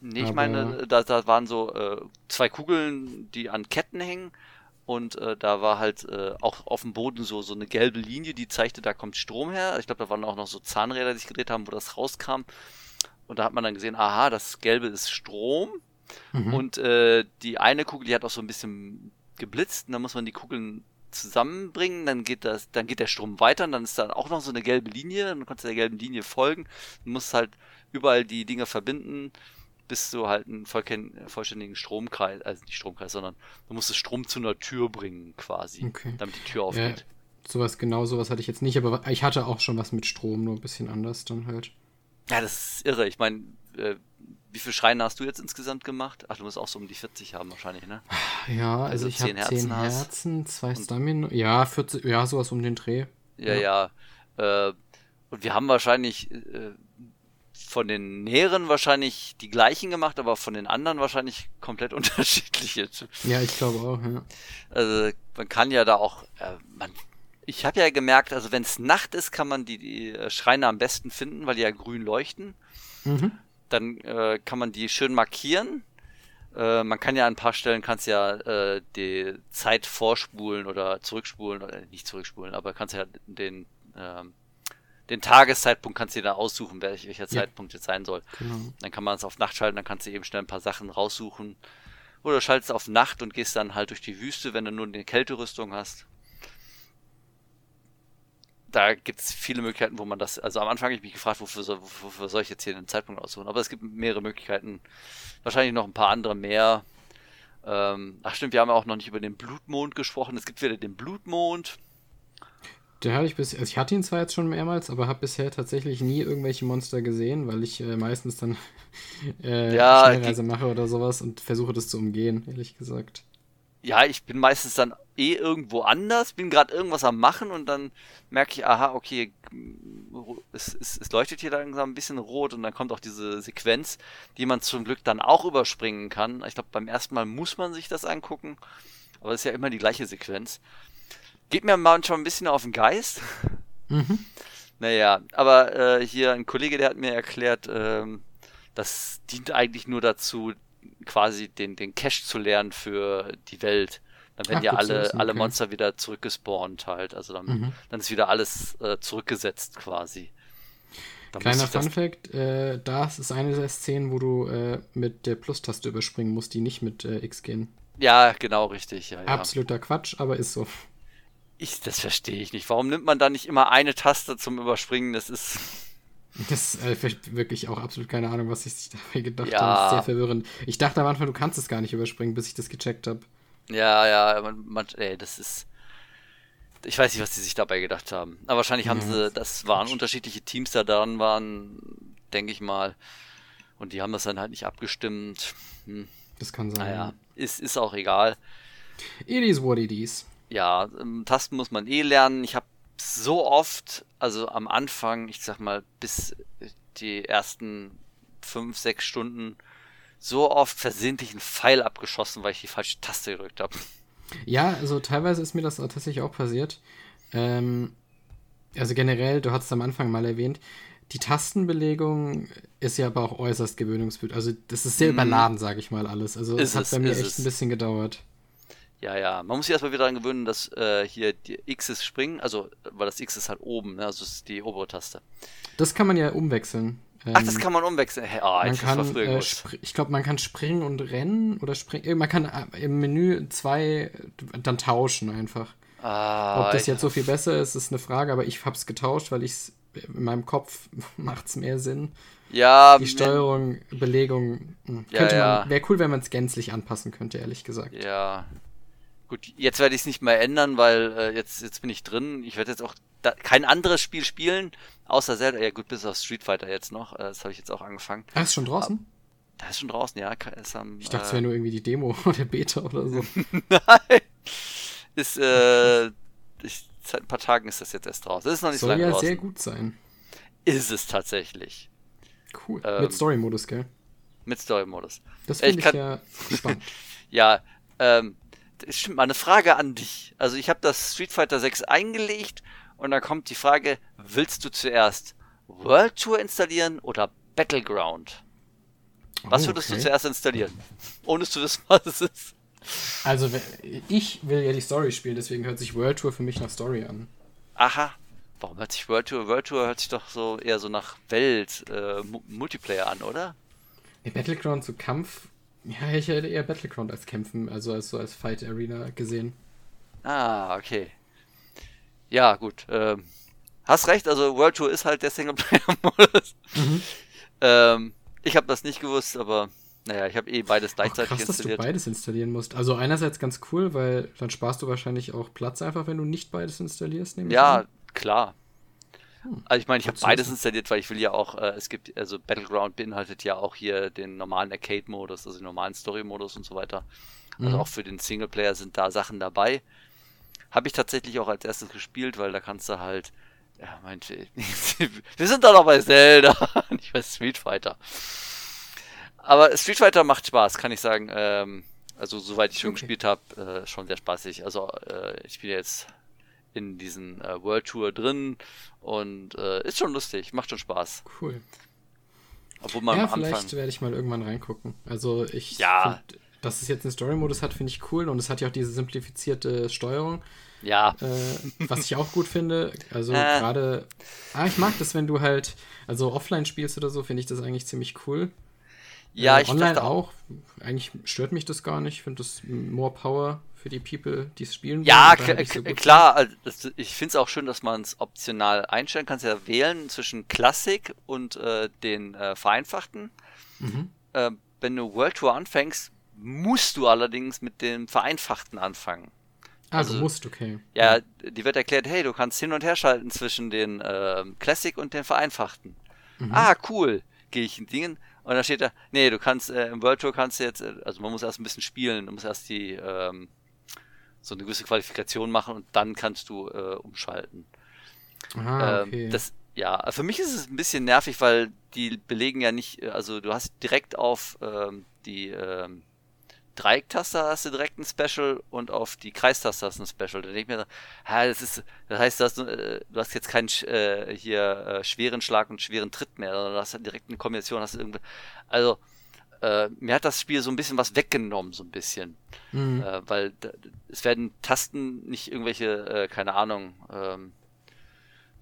Nee, ich Aber- meine, da, da waren so äh, zwei Kugeln, die an Ketten hängen und äh, da war halt äh, auch auf dem Boden so, so eine gelbe Linie, die zeigte, da kommt Strom her. Ich glaube, da waren auch noch so Zahnräder, die sich gedreht haben, wo das rauskam. Und da hat man dann gesehen, aha, das Gelbe ist Strom. Mhm. Und äh, die eine Kugel, die hat auch so ein bisschen geblitzt. Und dann muss man die Kugeln zusammenbringen, dann geht das, dann geht der Strom weiter und dann ist da auch noch so eine gelbe Linie, dann kannst du der gelben Linie folgen. Du musst halt überall die Dinge verbinden, bis du halt einen vollständigen Stromkreis, also nicht Stromkreis, sondern du musst das Strom zu einer Tür bringen, quasi, Okay. damit die Tür Ja, aufgeht. sowas, genau sowas hatte ich jetzt nicht, aber ich hatte auch schon was mit Strom, nur ein bisschen anders dann halt. Ja, das ist irre. Ich meine, äh, wie viele Schreine hast du jetzt insgesamt gemacht? Ach, du musst auch so um die 40 haben wahrscheinlich, ne? Ja, also du ich habe 10 Herzen 10 hast. Herzen, zwei Stamina. Ja, 40, ja, sowas um den Dreh. Ja, ja. Äh, und wir haben wahrscheinlich äh, von den näheren wahrscheinlich die gleichen gemacht, aber von den anderen wahrscheinlich komplett unterschiedliche. Ja, ich glaube auch, ja. Also man kann ja da auch, äh, man, ich habe ja gemerkt, also wenn es Nacht ist, kann man die, die äh, Schreine am besten finden, weil die ja grün leuchten. Mhm. Dann äh, kann man die schön markieren. Äh, man kann ja an ein paar Stellen kannst ja äh, die Zeit vorspulen oder zurückspulen oder nicht zurückspulen, aber kannst ja den ähm, den Tageszeitpunkt kannst du dir da aussuchen, welch, welcher Ja. Zeitpunkt jetzt sein soll. Genau. Dann kann man es auf Nacht schalten, dann kannst du eben schnell ein paar Sachen raussuchen. Oder schaltest auf Nacht und gehst dann halt durch die Wüste, wenn du nur eine Kälterüstung hast. Da gibt es viele Möglichkeiten, wo man das. Also am Anfang habe ich mich gefragt, wofür soll, wofür soll ich jetzt hier den Zeitpunkt aussuchen? Aber es gibt mehrere Möglichkeiten. Wahrscheinlich noch ein paar andere mehr. Ähm, ach stimmt, wir haben ja auch noch nicht über den Blutmond gesprochen. Es gibt wieder den Blutmond. Den hatte ich bis, also ich hatte ihn zwar jetzt schon mehrmals, aber habe bisher tatsächlich nie irgendwelche Monster gesehen, weil ich äh, meistens dann äh, Ja, Schnellreise mache oder sowas und versuche das zu umgehen, ehrlich gesagt. Ja, ich bin meistens dann eh irgendwo anders, bin gerade irgendwas am machen und dann merke ich, aha, okay, es, es, es leuchtet hier langsam ein bisschen rot und dann kommt auch diese Sequenz, die man zum Glück dann auch überspringen kann. Ich glaube, beim ersten Mal muss man sich das angucken, aber es ist ja immer die gleiche Sequenz. Geht mir manchmal ein bisschen auf den Geist. Mhm. Naja, aber äh, hier ein Kollege, der hat mir erklärt, ähm, das dient eigentlich nur dazu, quasi den, den Cache zu lernen für die Welt. Dann werden Ach, ja alle, wissen, alle okay. Monster wieder zurückgespawnt halt. Also dann, Mhm. dann ist wieder alles äh, zurückgesetzt quasi. Da muss Kleiner ich das- Fun Fact, äh, das ist eine der Szenen, wo du äh, mit der Plus-Taste überspringen musst, die nicht mit äh, X gehen. Ja, genau, richtig. Ja, ja. Absoluter Quatsch, aber ist so. Ich, das verstehe ich nicht. Warum nimmt man da nicht immer eine Taste zum Überspringen? Das ist. Das ist äh, wirklich auch absolut keine Ahnung, was ich sich dabei gedacht Ja. habe. Das ist sehr verwirrend. Ich dachte am Anfang, du kannst es gar nicht überspringen, bis ich das gecheckt habe. Ja, ja, man, man, ey, das ist. Ich weiß nicht, was die sich dabei gedacht haben. Aber wahrscheinlich haben Ja, sie, das das waren unterschiedliche Teams, da dran waren, denke ich mal. Und die haben das dann halt nicht abgestimmt. Hm, Das kann sein. naja, ist, ist auch egal. It is what it is. Ja, ähm, Tasten muss man eh lernen. Ich habe so oft, also am Anfang, ich sag mal, bis die ersten fünf, sechs Stunden, so oft versehentlich einen Pfeil abgeschossen, weil ich die falsche Taste gedrückt habe. Ja, also teilweise ist mir das tatsächlich auch passiert. Ähm, also generell, du hattest am Anfang mal erwähnt, die Tastenbelegung ist ja aber auch äußerst gewöhnungsbedürftig. Also das ist sehr Mhm. überladen, sage ich mal alles. Also Ist es hat bei mir echt es. ein bisschen gedauert. Ja, ja. Man muss sich erstmal wieder daran gewöhnen, dass äh, hier die X's springen. Also, weil das X ist halt oben, ne? Also, das ist die obere Taste. Das kann man ja umwechseln. Ach, das Ähm, kann man umwechseln. Hey, oh, Man das mal kann, äh, ich glaube, man kann springen und rennen oder springen. Man kann äh, im Menü zwei äh, dann tauschen einfach. Ah, Ob das jetzt so viel besser ist, ist eine Frage, aber ich habe es getauscht, weil ich es in meinem Kopf macht es mehr Sinn. Ja, Die Steuerung, Belegung, hm, Ja, könnte ja. man, wäre cool, wenn man es gänzlich anpassen könnte, ehrlich gesagt. Ja. Gut, jetzt werde ich es nicht mehr ändern, weil äh, jetzt, jetzt bin ich drin. Ich werde jetzt auch da, kein anderes Spiel spielen, außer Zelda. Ja gut, bis auf Street Fighter jetzt noch. Äh, das habe ich jetzt auch angefangen. Ach, ist schon draußen? Da ist schon draußen, ja. Am, ich dachte, es wäre nur irgendwie die Demo oder Beta oder so. Nein. Ist, äh, ich, seit ein paar Tagen ist das jetzt erst draußen. Das ist noch nicht Soll so lange ja draußen. sehr gut sein. Ist es tatsächlich. Cool. Ähm, Mit Story-Modus, gell? Mit Story-Modus. Das ich finde ich, kann- ja spannend. Ja, ähm, stimmt, mal eine Frage an dich. Also ich habe das Street Fighter 6 eingelegt und da kommt die Frage, willst du zuerst World Tour installieren oder Battleground? Was Oh, würdest du okay. zuerst installieren? Ohne zu wissen, was es ist. Also, ich will ja die Story spielen, deswegen hört sich World Tour für mich nach Story an. Aha. Warum hört sich World Tour? World Tour hört sich doch so eher so nach Welt, äh, Mu- Multiplayer an, oder? Ja, Battleground so Kampf. Ja, ich hätte eher Battleground als Kämpfen, also als so als Fight Arena gesehen. Ah, okay. Ja, gut. Ähm, hast recht, also World Tour ist halt der Singleplayer-Modus. Mhm. Ähm, ich habe das nicht gewusst, aber naja, ich habe eh beides Auch gleichzeitig krass, dass du installiert. beides installieren musst. Also einerseits ganz cool, weil dann sparst du wahrscheinlich auch Platz einfach, wenn du nicht beides installierst. nehme ich Ja, klar. Hm. Also ich meine, ich habe beides installiert, weil ich will ja auch, äh, es gibt, also Battleground beinhaltet ja auch hier den normalen Arcade-Modus, also den normalen Story-Modus und so weiter. Also Mhm. auch für den Singleplayer sind da Sachen dabei. Habe ich tatsächlich auch als erstes gespielt, weil da kannst du halt, ja, meinte, wir sind doch noch bei Zelda, nicht bei Street Fighter. Aber Street Fighter macht Spaß, kann ich sagen. Ähm, also soweit ich schon Okay. gespielt habe, äh, schon sehr spaßig. Also äh, ich bin jetzt in diesen äh, World Tour drin und äh, ist schon lustig, macht schon Spaß. Cool. Obwohl man ja, vielleicht werde ich mal irgendwann reingucken. Also ich Ja. find, dass es jetzt einen Story-Modus hat, finde ich cool und es hat ja auch diese simplifizierte Steuerung, Ja, äh, was ich auch gut finde. Also Äh. gerade, ah, ich mag das, wenn du halt, also offline spielst oder so, finde ich das eigentlich ziemlich cool. ja, äh, ich online dachte auch. Eigentlich stört mich das gar nicht. Ich finde das more Power für die People, die es spielen. Ja, wollen, nicht so klar. Also das, ich finde es auch schön, dass man es optional einstellen kann. Ja wählen zwischen Klassik und äh, den äh, vereinfachten. Mhm. Äh, wenn du World Tour anfängst, musst du allerdings mit dem vereinfachten anfangen. Also- du musst, okay. Ja, die wird erklärt, hey, du kannst hin und her schalten zwischen den ähm, Classic und den vereinfachten. Mhm. Ah, cool. Gehe ich in Dingen und dann steht da, nee, du kannst äh, im World Tour kannst du jetzt, äh, also man muss erst ein bisschen spielen, du musst erst die ähm, so eine gewisse Qualifikation machen und dann kannst du äh, umschalten. Ah, Ähm, okay. das, ja, für mich ist es ein bisschen nervig, weil die belegen ja nicht, äh, also du hast direkt auf ähm, die ähm, Dreiecktaste hast du direkt ein Special und auf die Kreistaste hast du ein Special. Da denke ich mir, ha, das ist, das heißt, du hast, äh, du hast jetzt keinen äh, hier äh, schweren Schlag und schweren Tritt mehr, sondern du hast halt direkt eine Kombination, hast du irgendwie, also äh, mir hat das Spiel so ein bisschen was weggenommen, so ein bisschen. Mhm. Äh, weil es werden Tasten nicht irgendwelche, äh, keine Ahnung, ähm,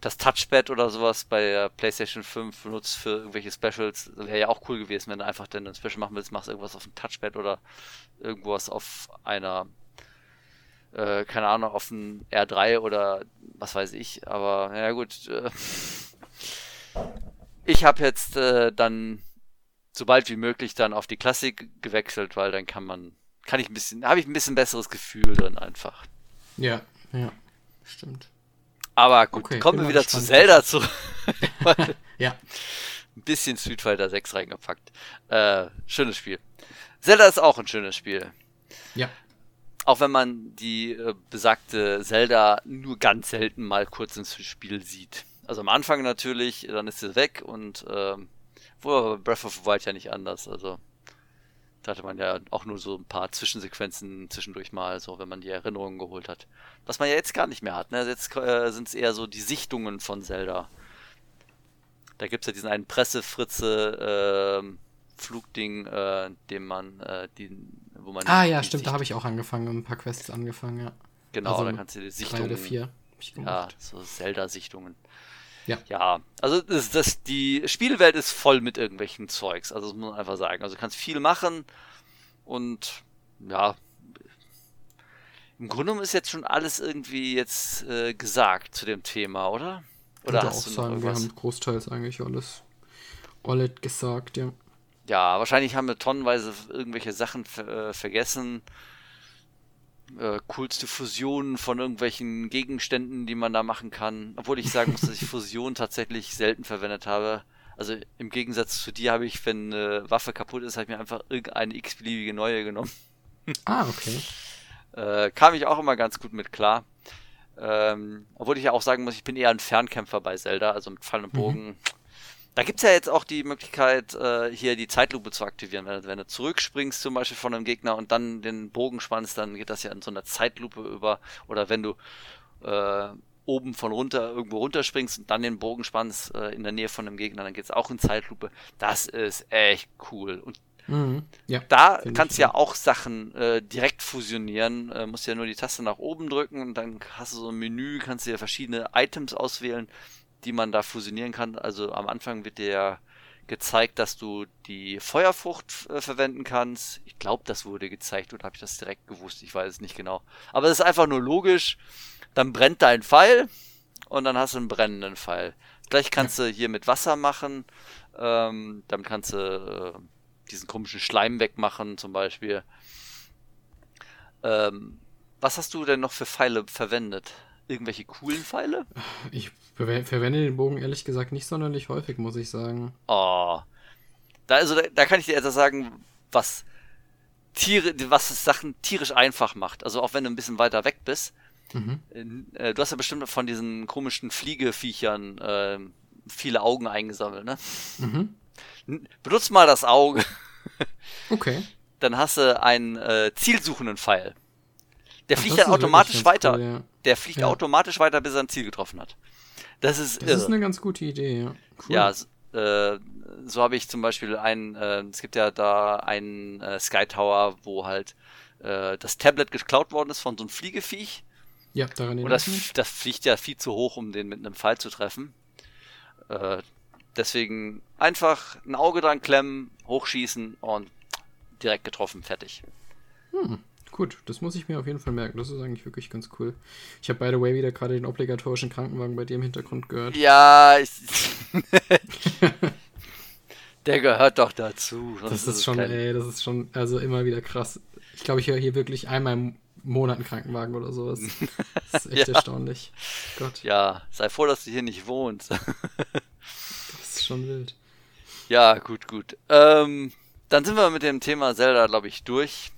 das Touchpad oder sowas bei der PlayStation 5 benutzt für irgendwelche Specials. Wäre ja auch cool gewesen, wenn du einfach dann ein Special machen willst, machst irgendwas auf dem Touchpad oder irgendwas auf einer, äh, keine Ahnung, auf dem R3 oder was weiß ich. Aber ja gut, äh, ich habe jetzt äh, dann so bald wie möglich dann auf die Klassik gewechselt, weil dann kann man, kann ich ein bisschen, habe ich ein bisschen besseres Gefühl drin einfach. Ja, ja. Stimmt. Aber gut, Okay, kommen wir wieder zu gespannt. Zelda zurück. Ja. ein bisschen Street Fighter 6 reingepackt. Äh, schönes Spiel. Zelda ist auch ein schönes Spiel. Ja. Auch wenn man die äh, besagte Zelda nur ganz selten mal kurz ins Spiel sieht. Also am Anfang natürlich, dann ist sie weg und ähm, wohl aber bei Breath of the Wild ja nicht anders. Also da hatte man ja auch nur so ein paar Zwischensequenzen zwischendurch mal, so wenn man die Erinnerungen geholt hat. Was man ja jetzt gar nicht mehr hat. Ne? Jetzt äh, sind es eher so die Sichtungen von Zelda. Da gibt es ja diesen einen Pressefritze ähm, Flugding, äh, dem man, äh, die, wo man Ah ja, stimmt, da Sicht- habe ich auch angefangen, ein paar Quests angefangen, ja. Genau, also da kannst du die Drei Sichtungen. oder vier. Ja, so Zelda-Sichtungen. Ja. Ja, also das, das, die Spielwelt ist voll mit irgendwelchen Zeugs. Also das muss man einfach sagen. Also du kannst viel machen und ja, im Grunde genommen ist jetzt schon alles irgendwie jetzt äh, gesagt zu dem Thema, oder? Oder Würde hast auch du sagen, wir irgendwas? haben großteils eigentlich alles, alles gesagt, ja. Ja, wahrscheinlich haben wir tonnenweise irgendwelche Sachen äh, vergessen. Äh, coolste Fusionen von irgendwelchen Gegenständen, die man da machen kann. Obwohl ich sagen muss, dass ich Fusion tatsächlich selten verwendet habe. Also im Gegensatz zu dir habe ich, wenn eine Waffe kaputt ist, habe ich mir einfach irgendeine x-beliebige neue genommen. Ah, okay. Äh, kam ich auch immer ganz gut mit klar. Ähm, obwohl ich ja auch sagen muss, ich bin eher ein Fernkämpfer bei Zelda, also mit Fall und Bogen. Mhm. Da gibt es ja jetzt auch die Möglichkeit, äh, hier die Zeitlupe zu aktivieren. Wenn, wenn, du zurückspringst zum Beispiel von einem Gegner und dann den Bogen spannst, dann geht das ja in so einer Zeitlupe über. Oder wenn du äh, oben von runter irgendwo runterspringst und dann den Bogen spannst äh, in der Nähe von einem Gegner, dann geht es auch in Zeitlupe. Das ist echt cool. Und Mhm, ja, da kannst du ja auch Sachen äh, direkt fusionieren. Äh, musst ja nur die Taste nach oben drücken und dann hast du so ein Menü, kannst du ja verschiedene Items auswählen, die man da fusionieren kann. Also am Anfang wird dir ja gezeigt, dass du die Feuerfrucht äh, verwenden kannst. Ich glaube, das wurde gezeigt oder habe ich das direkt gewusst? Ich weiß es nicht genau. Aber es ist einfach nur logisch. Dann brennt dein Pfeil und dann hast du einen brennenden Pfeil. Gleich kannst ja. du hier mit Wasser machen. Ähm, damit kannst du äh, diesen komischen Schleim wegmachen zum Beispiel. Ähm, was hast du denn noch für Pfeile verwendet? Irgendwelche coolen Pfeile? Ich verwende den Bogen ehrlich gesagt nicht sonderlich häufig, muss ich sagen. Oh. Da, also, da, da kann ich dir etwas sagen, was Tiere, was Sachen tierisch einfach macht. Also auch wenn du ein bisschen weiter weg bist. Mhm. Äh, du hast ja bestimmt von diesen komischen Fliegeviechern äh, viele Augen eingesammelt, ne? Mhm. Benutzt mal das Auge. Okay. Dann hast du einen äh, zielsuchenden Pfeil. Der Ach, fliegt dann automatisch weiter. Cool, ja. Der fliegt ja. automatisch weiter, bis er ein Ziel getroffen hat. Das ist Das irre. ist eine ganz gute Idee, ja. Cool. Ja, äh, so habe ich zum Beispiel einen, äh, es gibt ja da einen äh, Sky Tower, wo halt äh, das Tablet geklaut worden ist von so einem Fliegeviech. Ja, daran Und das, das fliegt ja viel zu hoch, um den mit einem Pfeil zu treffen. Äh, Deswegen einfach ein Auge dran klemmen, hochschießen und direkt getroffen, fertig. Hm, gut, das muss ich mir auf jeden Fall merken. Das ist eigentlich wirklich ganz cool. Ich habe by the way wieder gerade den obligatorischen Krankenwagen bei dir im Hintergrund gehört. Ja, ich der gehört doch dazu. Das ist, ist schon, kein... ey, das ist schon, also immer wieder krass. Ich glaube, ich höre hier wirklich einmal im Monat einen Krankenwagen oder sowas. Das ist echt ja. erstaunlich. Gott. Ja, sei froh, dass du hier nicht wohnst ist schon wild. Ja, gut, gut. Ähm, dann sind wir mit dem Thema Zelda, glaube ich, durch.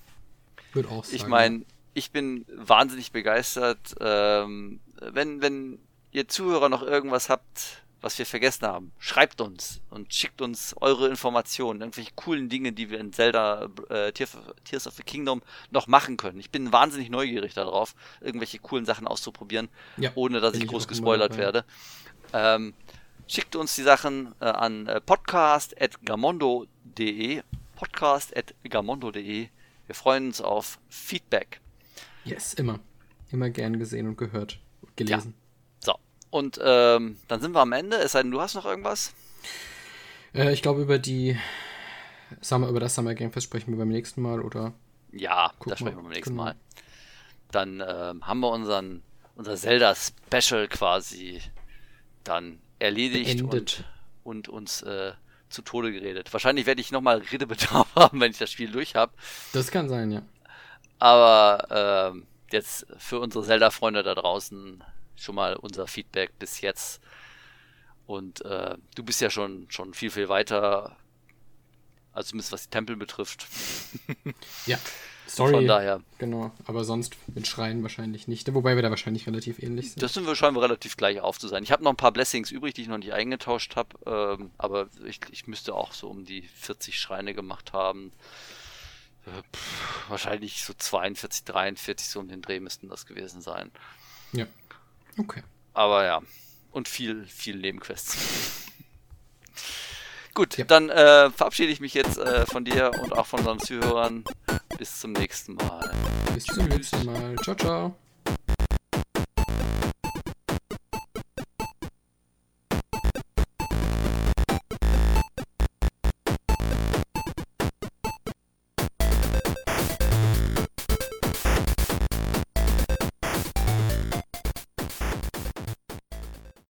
Würde auch sagen. Ich meine, ich bin wahnsinnig begeistert. Ähm, wenn, wenn ihr Zuhörer noch irgendwas habt, was wir vergessen haben, schreibt uns und schickt uns eure Informationen, irgendwelche coolen Dinge, die wir in Zelda äh, Tears of the Kingdom noch machen können. Ich bin wahnsinnig neugierig darauf, irgendwelche coolen Sachen auszuprobieren, ja, ohne dass ich groß gespoilert werde. Ähm, Schickt uns die Sachen äh, an äh, podcast.gamondo.de. Podcast.gamondo.de. Wir freuen uns auf Feedback. Yes, immer. Immer gern gesehen und gehört. Gelesen. Ja. So. Und ähm, dann sind wir am Ende. Es sei denn, du hast noch irgendwas? Äh, ich glaube, über die Summer, über das Summer Game Fest sprechen wir beim nächsten Mal, oder? Ja, Guck das sprechen wir beim nächsten genau. Mal. Dann ähm, haben wir unseren, unser Zelda-Special quasi dann erledigt und, und, uns äh, zu Tode geredet. Wahrscheinlich werde ich nochmal Redebedarf haben, wenn ich das Spiel durch habe. Das kann sein, ja. Aber äh, jetzt für unsere Zelda-Freunde da draußen schon mal unser Feedback bis jetzt. Und äh, du bist ja schon, schon viel, viel weiter, also zumindest was die Tempel betrifft. ja. Story. Von daher. Genau, aber sonst mit Schreien wahrscheinlich nicht. Wobei wir da wahrscheinlich relativ ähnlich sind. Das sind wir scheinbar relativ gleich auf zu sein. Ich habe noch ein paar Blessings übrig, die ich noch nicht eingetauscht habe. Ähm, aber ich, ich, müsste auch so um die 40 Schreine gemacht haben. Äh, pff, wahrscheinlich so 42, 43, so um den Dreh müssten das gewesen sein. Ja. Okay. Aber ja. Und viel, viel Nebenquests. Gut, ja. dann äh, verabschiede ich mich jetzt äh, von dir und auch von unseren Zuhörern. Bis zum nächsten Mal. Bis zum nächsten Mal. Ciao, ciao.